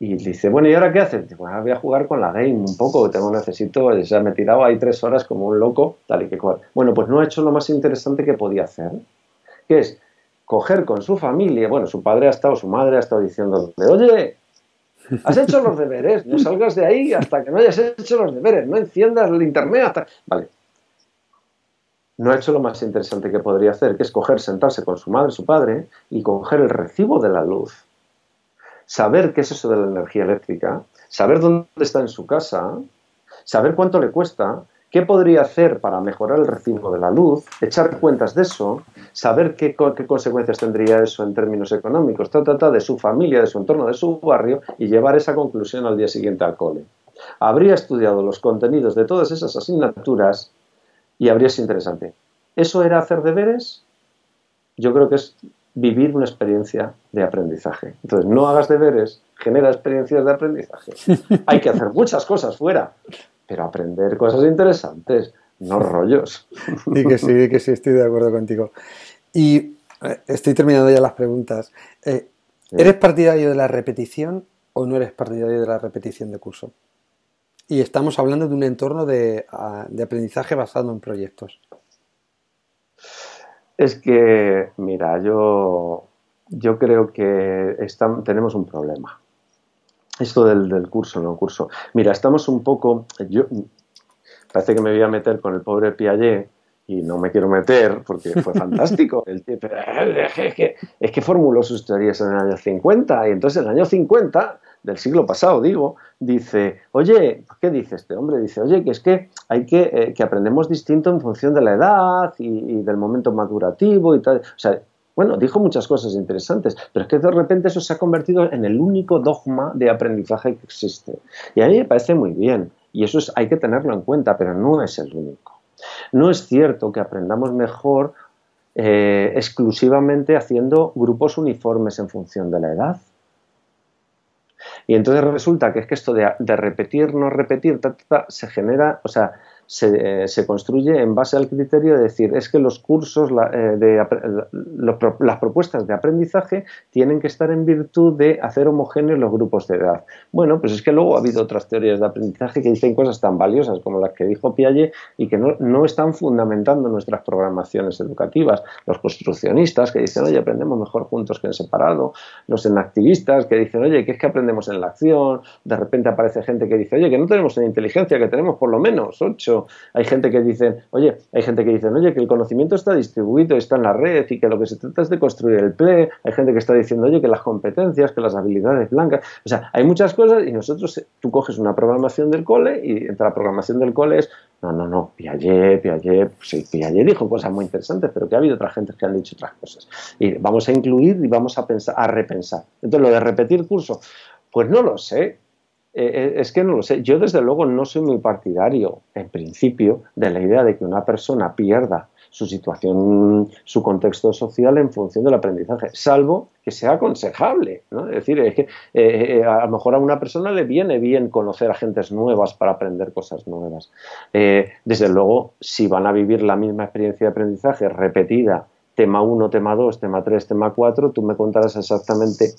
y dice, bueno, ¿y ahora qué haces? Pues voy a jugar con la game un poco, tengo necesito, sea, me he tirado ahí tres horas como un loco, tal y que cual. Bueno, pues no ha hecho lo más interesante que podía hacer, que es coger con su familia, bueno, su padre ha estado, su madre ha estado diciendo, oye, has hecho los deberes, no salgas de ahí hasta que no hayas hecho los deberes, no enciendas el internet hasta... Vale. No ha hecho lo más interesante que podría hacer, que es coger, sentarse con su madre, su padre, y coger el recibo de la luz saber qué es eso de la energía eléctrica, saber dónde está en su casa, saber cuánto le cuesta, qué podría hacer para mejorar el recibo de la luz, echar cuentas de eso, saber qué, consecuencias tendría eso en términos económicos, trata de su familia, de su entorno, de su barrio y llevar esa conclusión al día siguiente al cole. Habría estudiado los contenidos de todas esas asignaturas y habría sido interesante. ¿Eso era hacer deberes? Yo creo que es vivir una experiencia de aprendizaje. Entonces, no hagas deberes, genera experiencias de aprendizaje. Hay que hacer muchas cosas fuera, pero aprender cosas interesantes, no rollos. Y que sí, que sí, estoy de acuerdo contigo. Y eh, estoy terminando ya las preguntas. Eh, ¿Eres partidario de la repetición o no eres partidario de la repetición de curso? Y estamos hablando de un entorno de, de aprendizaje basado en proyectos. Es que, mira, yo, yo creo que tenemos un problema. Esto del, curso, no curso. Mira, estamos un poco. Yo, parece que me voy a meter con el pobre Piaget y no me quiero meter porque fue fantástico. El, es, que, es que formuló sus teorías en el año 50 y entonces en el año 50 del siglo pasado, digo, dice, oye, ¿qué dice este hombre? Dice, oye, que es que hay que, eh, que aprendemos distinto en función de la edad y, del momento madurativo y tal. O sea, bueno, dijo muchas cosas interesantes, pero es que de repente eso se ha convertido en el único dogma de aprendizaje que existe. Y a mí me parece muy bien, y eso es, hay que tenerlo en cuenta, pero no es el único. No es cierto que aprendamos mejor eh, exclusivamente haciendo grupos uniformes en función de la edad. Y entonces resulta que es que esto de, repetir, no repetir, se genera, o sea, eh, se, construye en base al criterio de decir es que los cursos, la, eh, de, las propuestas de aprendizaje tienen que estar en virtud de hacer homogéneos los grupos de edad. Bueno, pues es que luego ha habido otras teorías de aprendizaje que dicen cosas tan valiosas como las que dijo Piaget y que no, no están fundamentando nuestras programaciones educativas. Los construccionistas que dicen, oye, aprendemos mejor juntos que en separado. Los enactivistas que dicen, oye, que es que aprendemos en la acción. De repente aparece gente que dice, oye, que no tenemos en inteligencia, que tenemos por lo menos ocho hay gente que dice, oye, hay gente que dicen, oye, que el conocimiento está distribuido, está en la red y que lo que se trata es de construir el PLE. Hay gente que está diciendo, oye, que las competencias, que las habilidades blancas. O sea, hay muchas cosas y nosotros, eh, tú coges una programación del cole y entre la programación del cole es, no, no, no, Piaget, Piaget, sí, Piaget dijo cosas muy interesantes, pero que ha habido otras gentes que han dicho otras cosas. Y vamos a incluir y vamos a, pensar, a repensar. Entonces, lo de repetir curso, pues no lo sé. Eh, eh, es que no lo sé. Yo, desde luego, no soy muy partidario, en principio, de la idea de que una persona pierda su situación, su contexto social en función del aprendizaje, salvo que sea aconsejable. ¿no? Es decir, es que eh, a lo mejor a una persona le viene bien conocer a gentes nuevas para aprender cosas nuevas. Desde luego, si van a vivir la misma experiencia de aprendizaje repetida, tema 1, tema 2, tema 3, tema 4, tú me contarás exactamente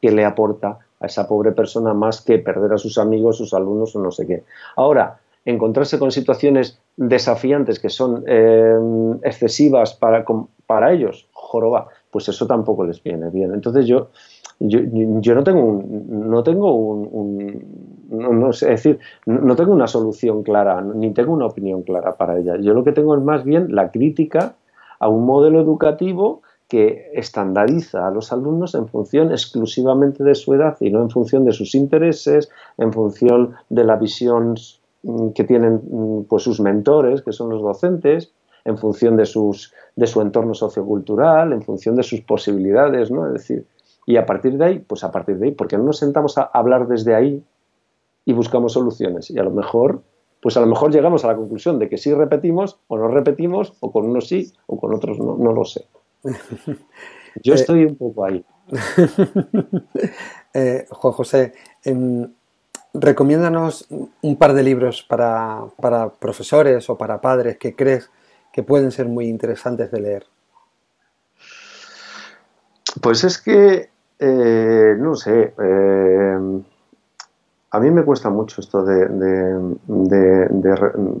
qué le aporta a esa pobre persona más que perder a sus amigos, sus alumnos o no sé qué. Ahora, encontrarse con situaciones desafiantes que son eh, excesivas para, para ellos, joroba, pues eso tampoco les viene bien. Entonces yo, yo, yo no tengo un, no tengo un, no, sé, es decir, no tengo una solución clara, ni tengo una opinión clara para ella. Yo lo que tengo es más bien la crítica a un modelo educativo que estandariza a los alumnos en función exclusivamente de su edad y no en función de sus intereses, en función de la visión Mm, que tienen mm, pues sus mentores, que son los docentes, en función de, sus, de su entorno sociocultural, en función de sus posibilidades, ¿no? Es decir, y a partir de ahí, pues a partir de ahí, porque no nos sentamos a hablar desde ahí y buscamos soluciones. Y a lo mejor, pues a lo mejor llegamos a la conclusión de que sí repetimos o no repetimos, o con unos sí o con otros no, no lo sé. Yo eh, estoy un poco ahí. eh, Juan José, en, recomiéndanos un par de libros para, profesores o para padres que crees que pueden ser muy interesantes de leer. Pues es que, eh, no sé, eh, a mí me cuesta mucho esto de,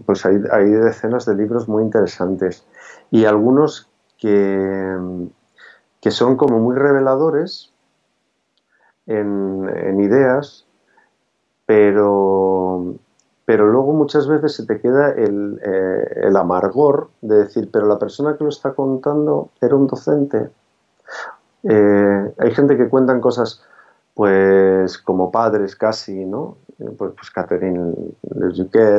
pues hay, decenas de libros muy interesantes y algunos que, que son como muy reveladores en, ideas pero, pero luego muchas veces se te queda el, eh, el, amargor de decir, pero la persona que lo está contando era un docente. Eh, hay gente que cuentan cosas pues como padres casi, ¿no? Pues, pues Catherine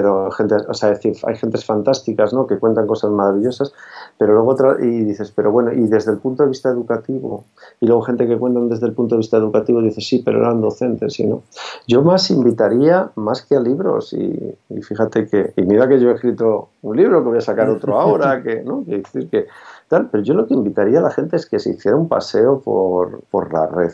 o gente, o sea, decir, hay gentes fantásticas, ¿no? Que cuentan cosas maravillosas, pero luego otra, y dices, pero bueno, y desde el punto de vista educativo, y luego gente que cuentan desde el punto de vista educativo dice, sí, pero eran docentes, ¿sí, no? Yo más invitaría, más que a libros, y, fíjate que, y mira que yo he escrito un libro, que voy a sacar otro ahora, que, ¿no? Que decir que tal, pero yo lo que invitaría a la gente es que se hiciera un paseo por, por la red,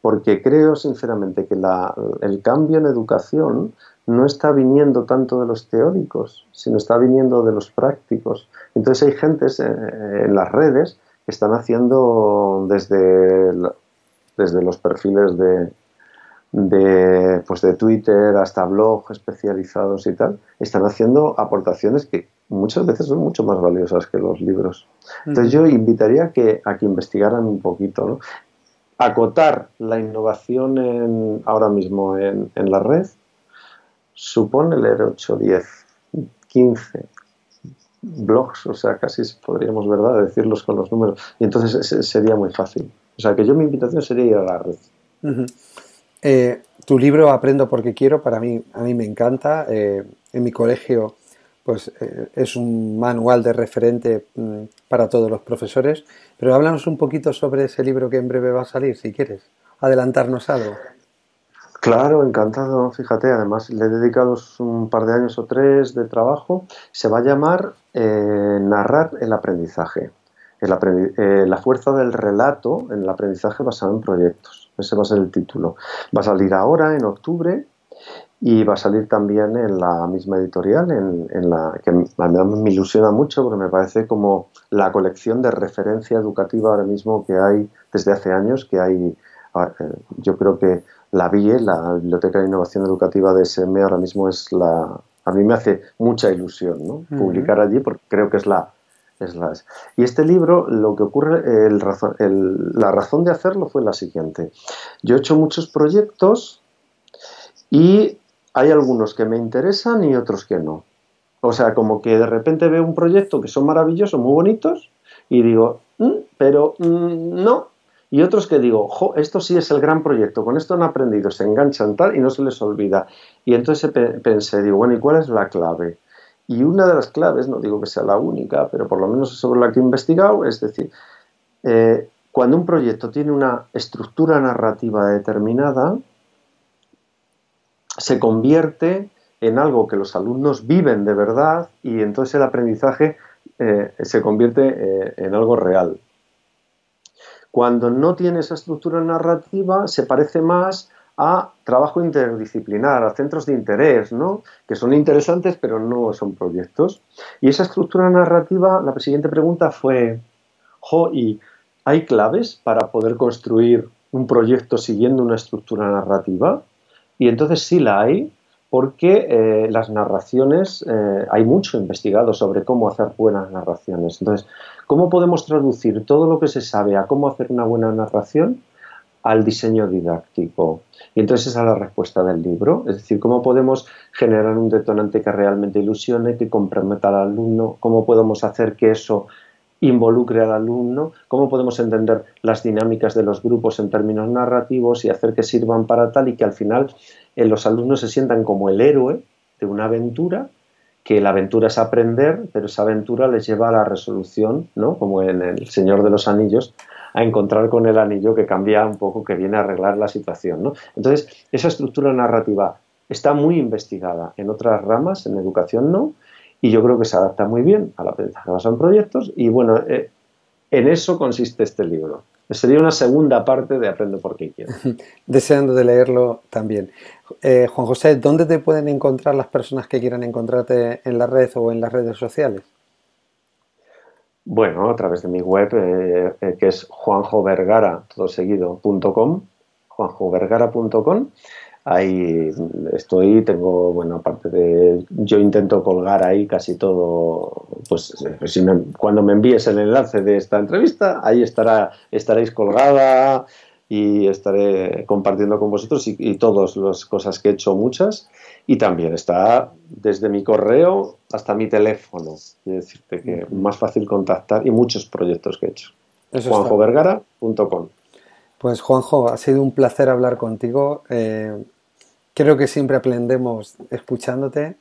porque creo sinceramente que el cambio en educación no está viniendo tanto de los teóricos, sino está viniendo de los prácticos. Entonces hay gentes eh, en las redes que están haciendo desde, desde los perfiles de, de, pues de Twitter hasta blog especializados y tal, están haciendo aportaciones que muchas veces son mucho más valiosas que los libros. Entonces yo invitaría a que, a que investigaran un poquito. ¿no? Acotar la innovación en, ahora mismo en, la red supone leer 8, 10, 15 blogs, o sea, casi podríamos, ¿verdad?, decirlos con los números. Y entonces sería muy fácil. O sea, que yo mi invitación sería ir a la red. Eh, tu libro Aprendo porque quiero, para mí, a mí me encanta. Eh, en mi colegio pues eh, es un manual de referente mm, para todos los profesores. Pero háblanos un poquito sobre ese libro que en breve va a salir, si quieres. Adelantarnos algo. Claro, encantado. Fíjate, además le he dedicado un par de años o tres de trabajo. Se va a llamar eh, Narrar el aprendizaje. Eh, la fuerza del relato en el aprendizaje basado en proyectos. Ese va a ser el título. Va a salir ahora, en octubre, y va a salir también en la misma editorial, en, la que a mí me ilusiona mucho porque me parece como la colección de referencia educativa ahora mismo que hay desde hace años, que hay, eh, yo creo que la BIE, la Biblioteca de Innovación Educativa de SM, ahora mismo es la, a mí me hace mucha ilusión ¿no? publicar allí porque creo que es la, es la... Y este libro, lo que ocurre, el, la razón de hacerlo fue la siguiente. Yo he hecho muchos proyectos y hay algunos que me interesan y otros que no. O sea, como que de repente veo un proyecto que son maravillosos, muy bonitos, y digo, mm, pero mm, no. Y otros que digo, jo, esto sí es el gran proyecto, con esto han aprendido, se enganchan tal y no se les olvida. Y entonces pensé, digo, bueno, ¿y cuál es la clave? Y una de las claves, no digo que sea la única, pero por lo menos sobre la que he investigado, es decir, eh, cuando un proyecto tiene una estructura narrativa determinada, se convierte en algo que los alumnos viven de verdad y entonces el aprendizaje eh, se convierte eh, en algo real. Cuando no tiene esa estructura narrativa, se parece más a trabajo interdisciplinar, a centros de interés, ¿no? que son interesantes pero no son proyectos. Y esa estructura narrativa, la siguiente pregunta fue, jo, ¿y hay claves para poder construir un proyecto siguiendo una estructura narrativa? Y entonces sí la hay, porque eh, las narraciones, eh, hay mucho investigado sobre cómo hacer buenas narraciones. Entonces, ¿cómo podemos traducir todo lo que se sabe a cómo hacer una buena narración al diseño didáctico? Y entonces esa es la respuesta del libro, es decir, cómo podemos generar un detonante que realmente ilusione, que comprometa al alumno, cómo podemos hacer que eso involucre al alumno, cómo podemos entender las dinámicas de los grupos en términos narrativos y hacer que sirvan para tal y que al final eh, los alumnos se sientan como el héroe de una aventura, que la aventura es aprender, pero esa aventura les lleva a la resolución, ¿no? como en El Señor de los Anillos, a encontrar con el anillo que cambia un poco, que viene a arreglar la situación. ¿no? Entonces, esa estructura narrativa está muy investigada en otras ramas, en educación no, y yo creo que se adapta muy bien al aprendizaje basado en proyectos y bueno, eh, en eso consiste este libro. Sería una segunda parte de Aprendo porque quiero. Deseando de leerlo también. Eh, Juan José, ¿dónde te pueden encontrar las personas que quieran encontrarte en la red o en las redes sociales? Bueno, a través de mi web, eh, que es juanjovergara, todo seguido, juanjovergara.com ahí estoy, tengo, bueno, aparte de, yo intento colgar ahí casi todo, pues si cuando me envíes el enlace de esta entrevista, ahí estará, estaréis colgada y estaré compartiendo con vosotros y, todas las cosas que he hecho, muchas, y también está desde mi correo hasta mi teléfono, es decirte que más fácil contactar y muchos proyectos que he hecho. juanjovergara.com pues Juanjo, ha sido un placer hablar contigo. Eh, creo que siempre aprendemos escuchándote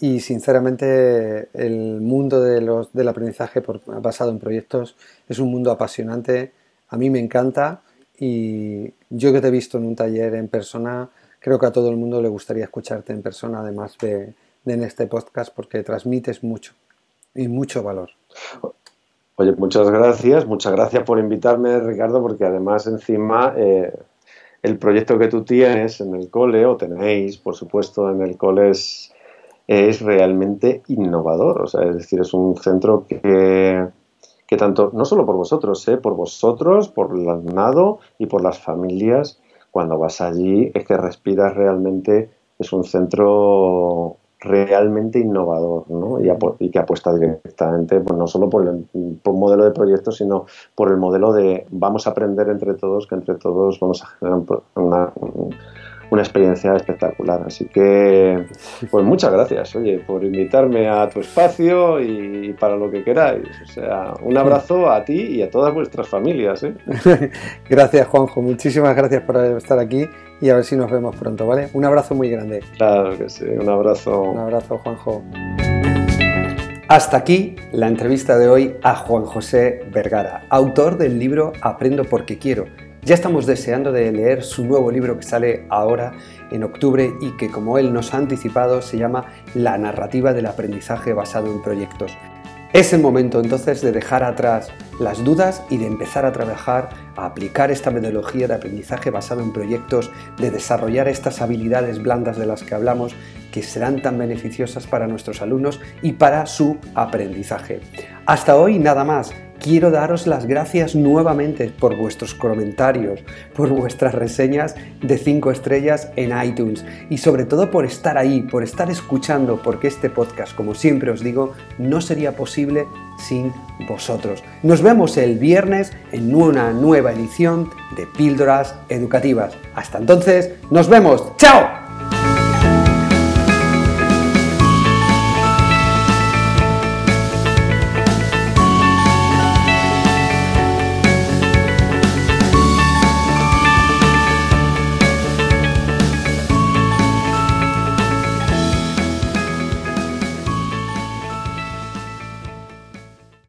y sinceramente el mundo de los, del aprendizaje basado en proyectos es un mundo apasionante. A mí me encanta y yo que te he visto en un taller en persona, creo que a todo el mundo le gustaría escucharte en persona, además de en este podcast, porque transmites mucho y mucho valor. Oye, muchas gracias, muchas gracias por invitarme, Ricardo, porque además encima eh, el proyecto que tú tienes en el cole, o tenéis, por supuesto, en el cole es, realmente innovador. O sea, es decir, es un centro que, que tanto, no solo por vosotros, eh, por vosotros, por el alumnado y por las familias, cuando vas allí es que respiras realmente, es un centro realmente innovador ¿no? y, que apuesta directamente pues, no solo por el modelo de proyecto, sino por el modelo de vamos a aprender entre todos, que entre todos vamos a generar una, una experiencia espectacular. Así que, pues muchas gracias, oye, por invitarme a tu espacio y para lo que queráis. O sea, un abrazo a ti y a todas vuestras familias. ¿eh? gracias, Juanjo. Muchísimas gracias por estar aquí y a ver si nos vemos pronto, ¿vale? Un abrazo muy grande. Claro que sí, un abrazo. Un abrazo, Juanjo. Hasta aquí la entrevista de hoy a Juan José Vergara, autor del libro Aprendo porque quiero ya estamos deseando de leer su nuevo libro que sale ahora en octubre y que como él nos ha anticipado se llama La narrativa del aprendizaje basado en proyectos. Es el momento entonces de dejar atrás las dudas y de empezar a trabajar, a aplicar esta metodología de aprendizaje basado en proyectos, de desarrollar estas habilidades blandas de las que hablamos que serán tan beneficiosas para nuestros alumnos y para su aprendizaje. Hasta hoy nada más quiero daros las gracias nuevamente por vuestros comentarios, por vuestras reseñas de 5 estrellas en iTunes y sobre todo por estar ahí, por estar escuchando, porque este podcast, como siempre os digo, no sería posible sin vosotros. Nos vemos el viernes en una nueva edición de Píldoras Educativas. Hasta entonces, nos vemos. ¡Chao!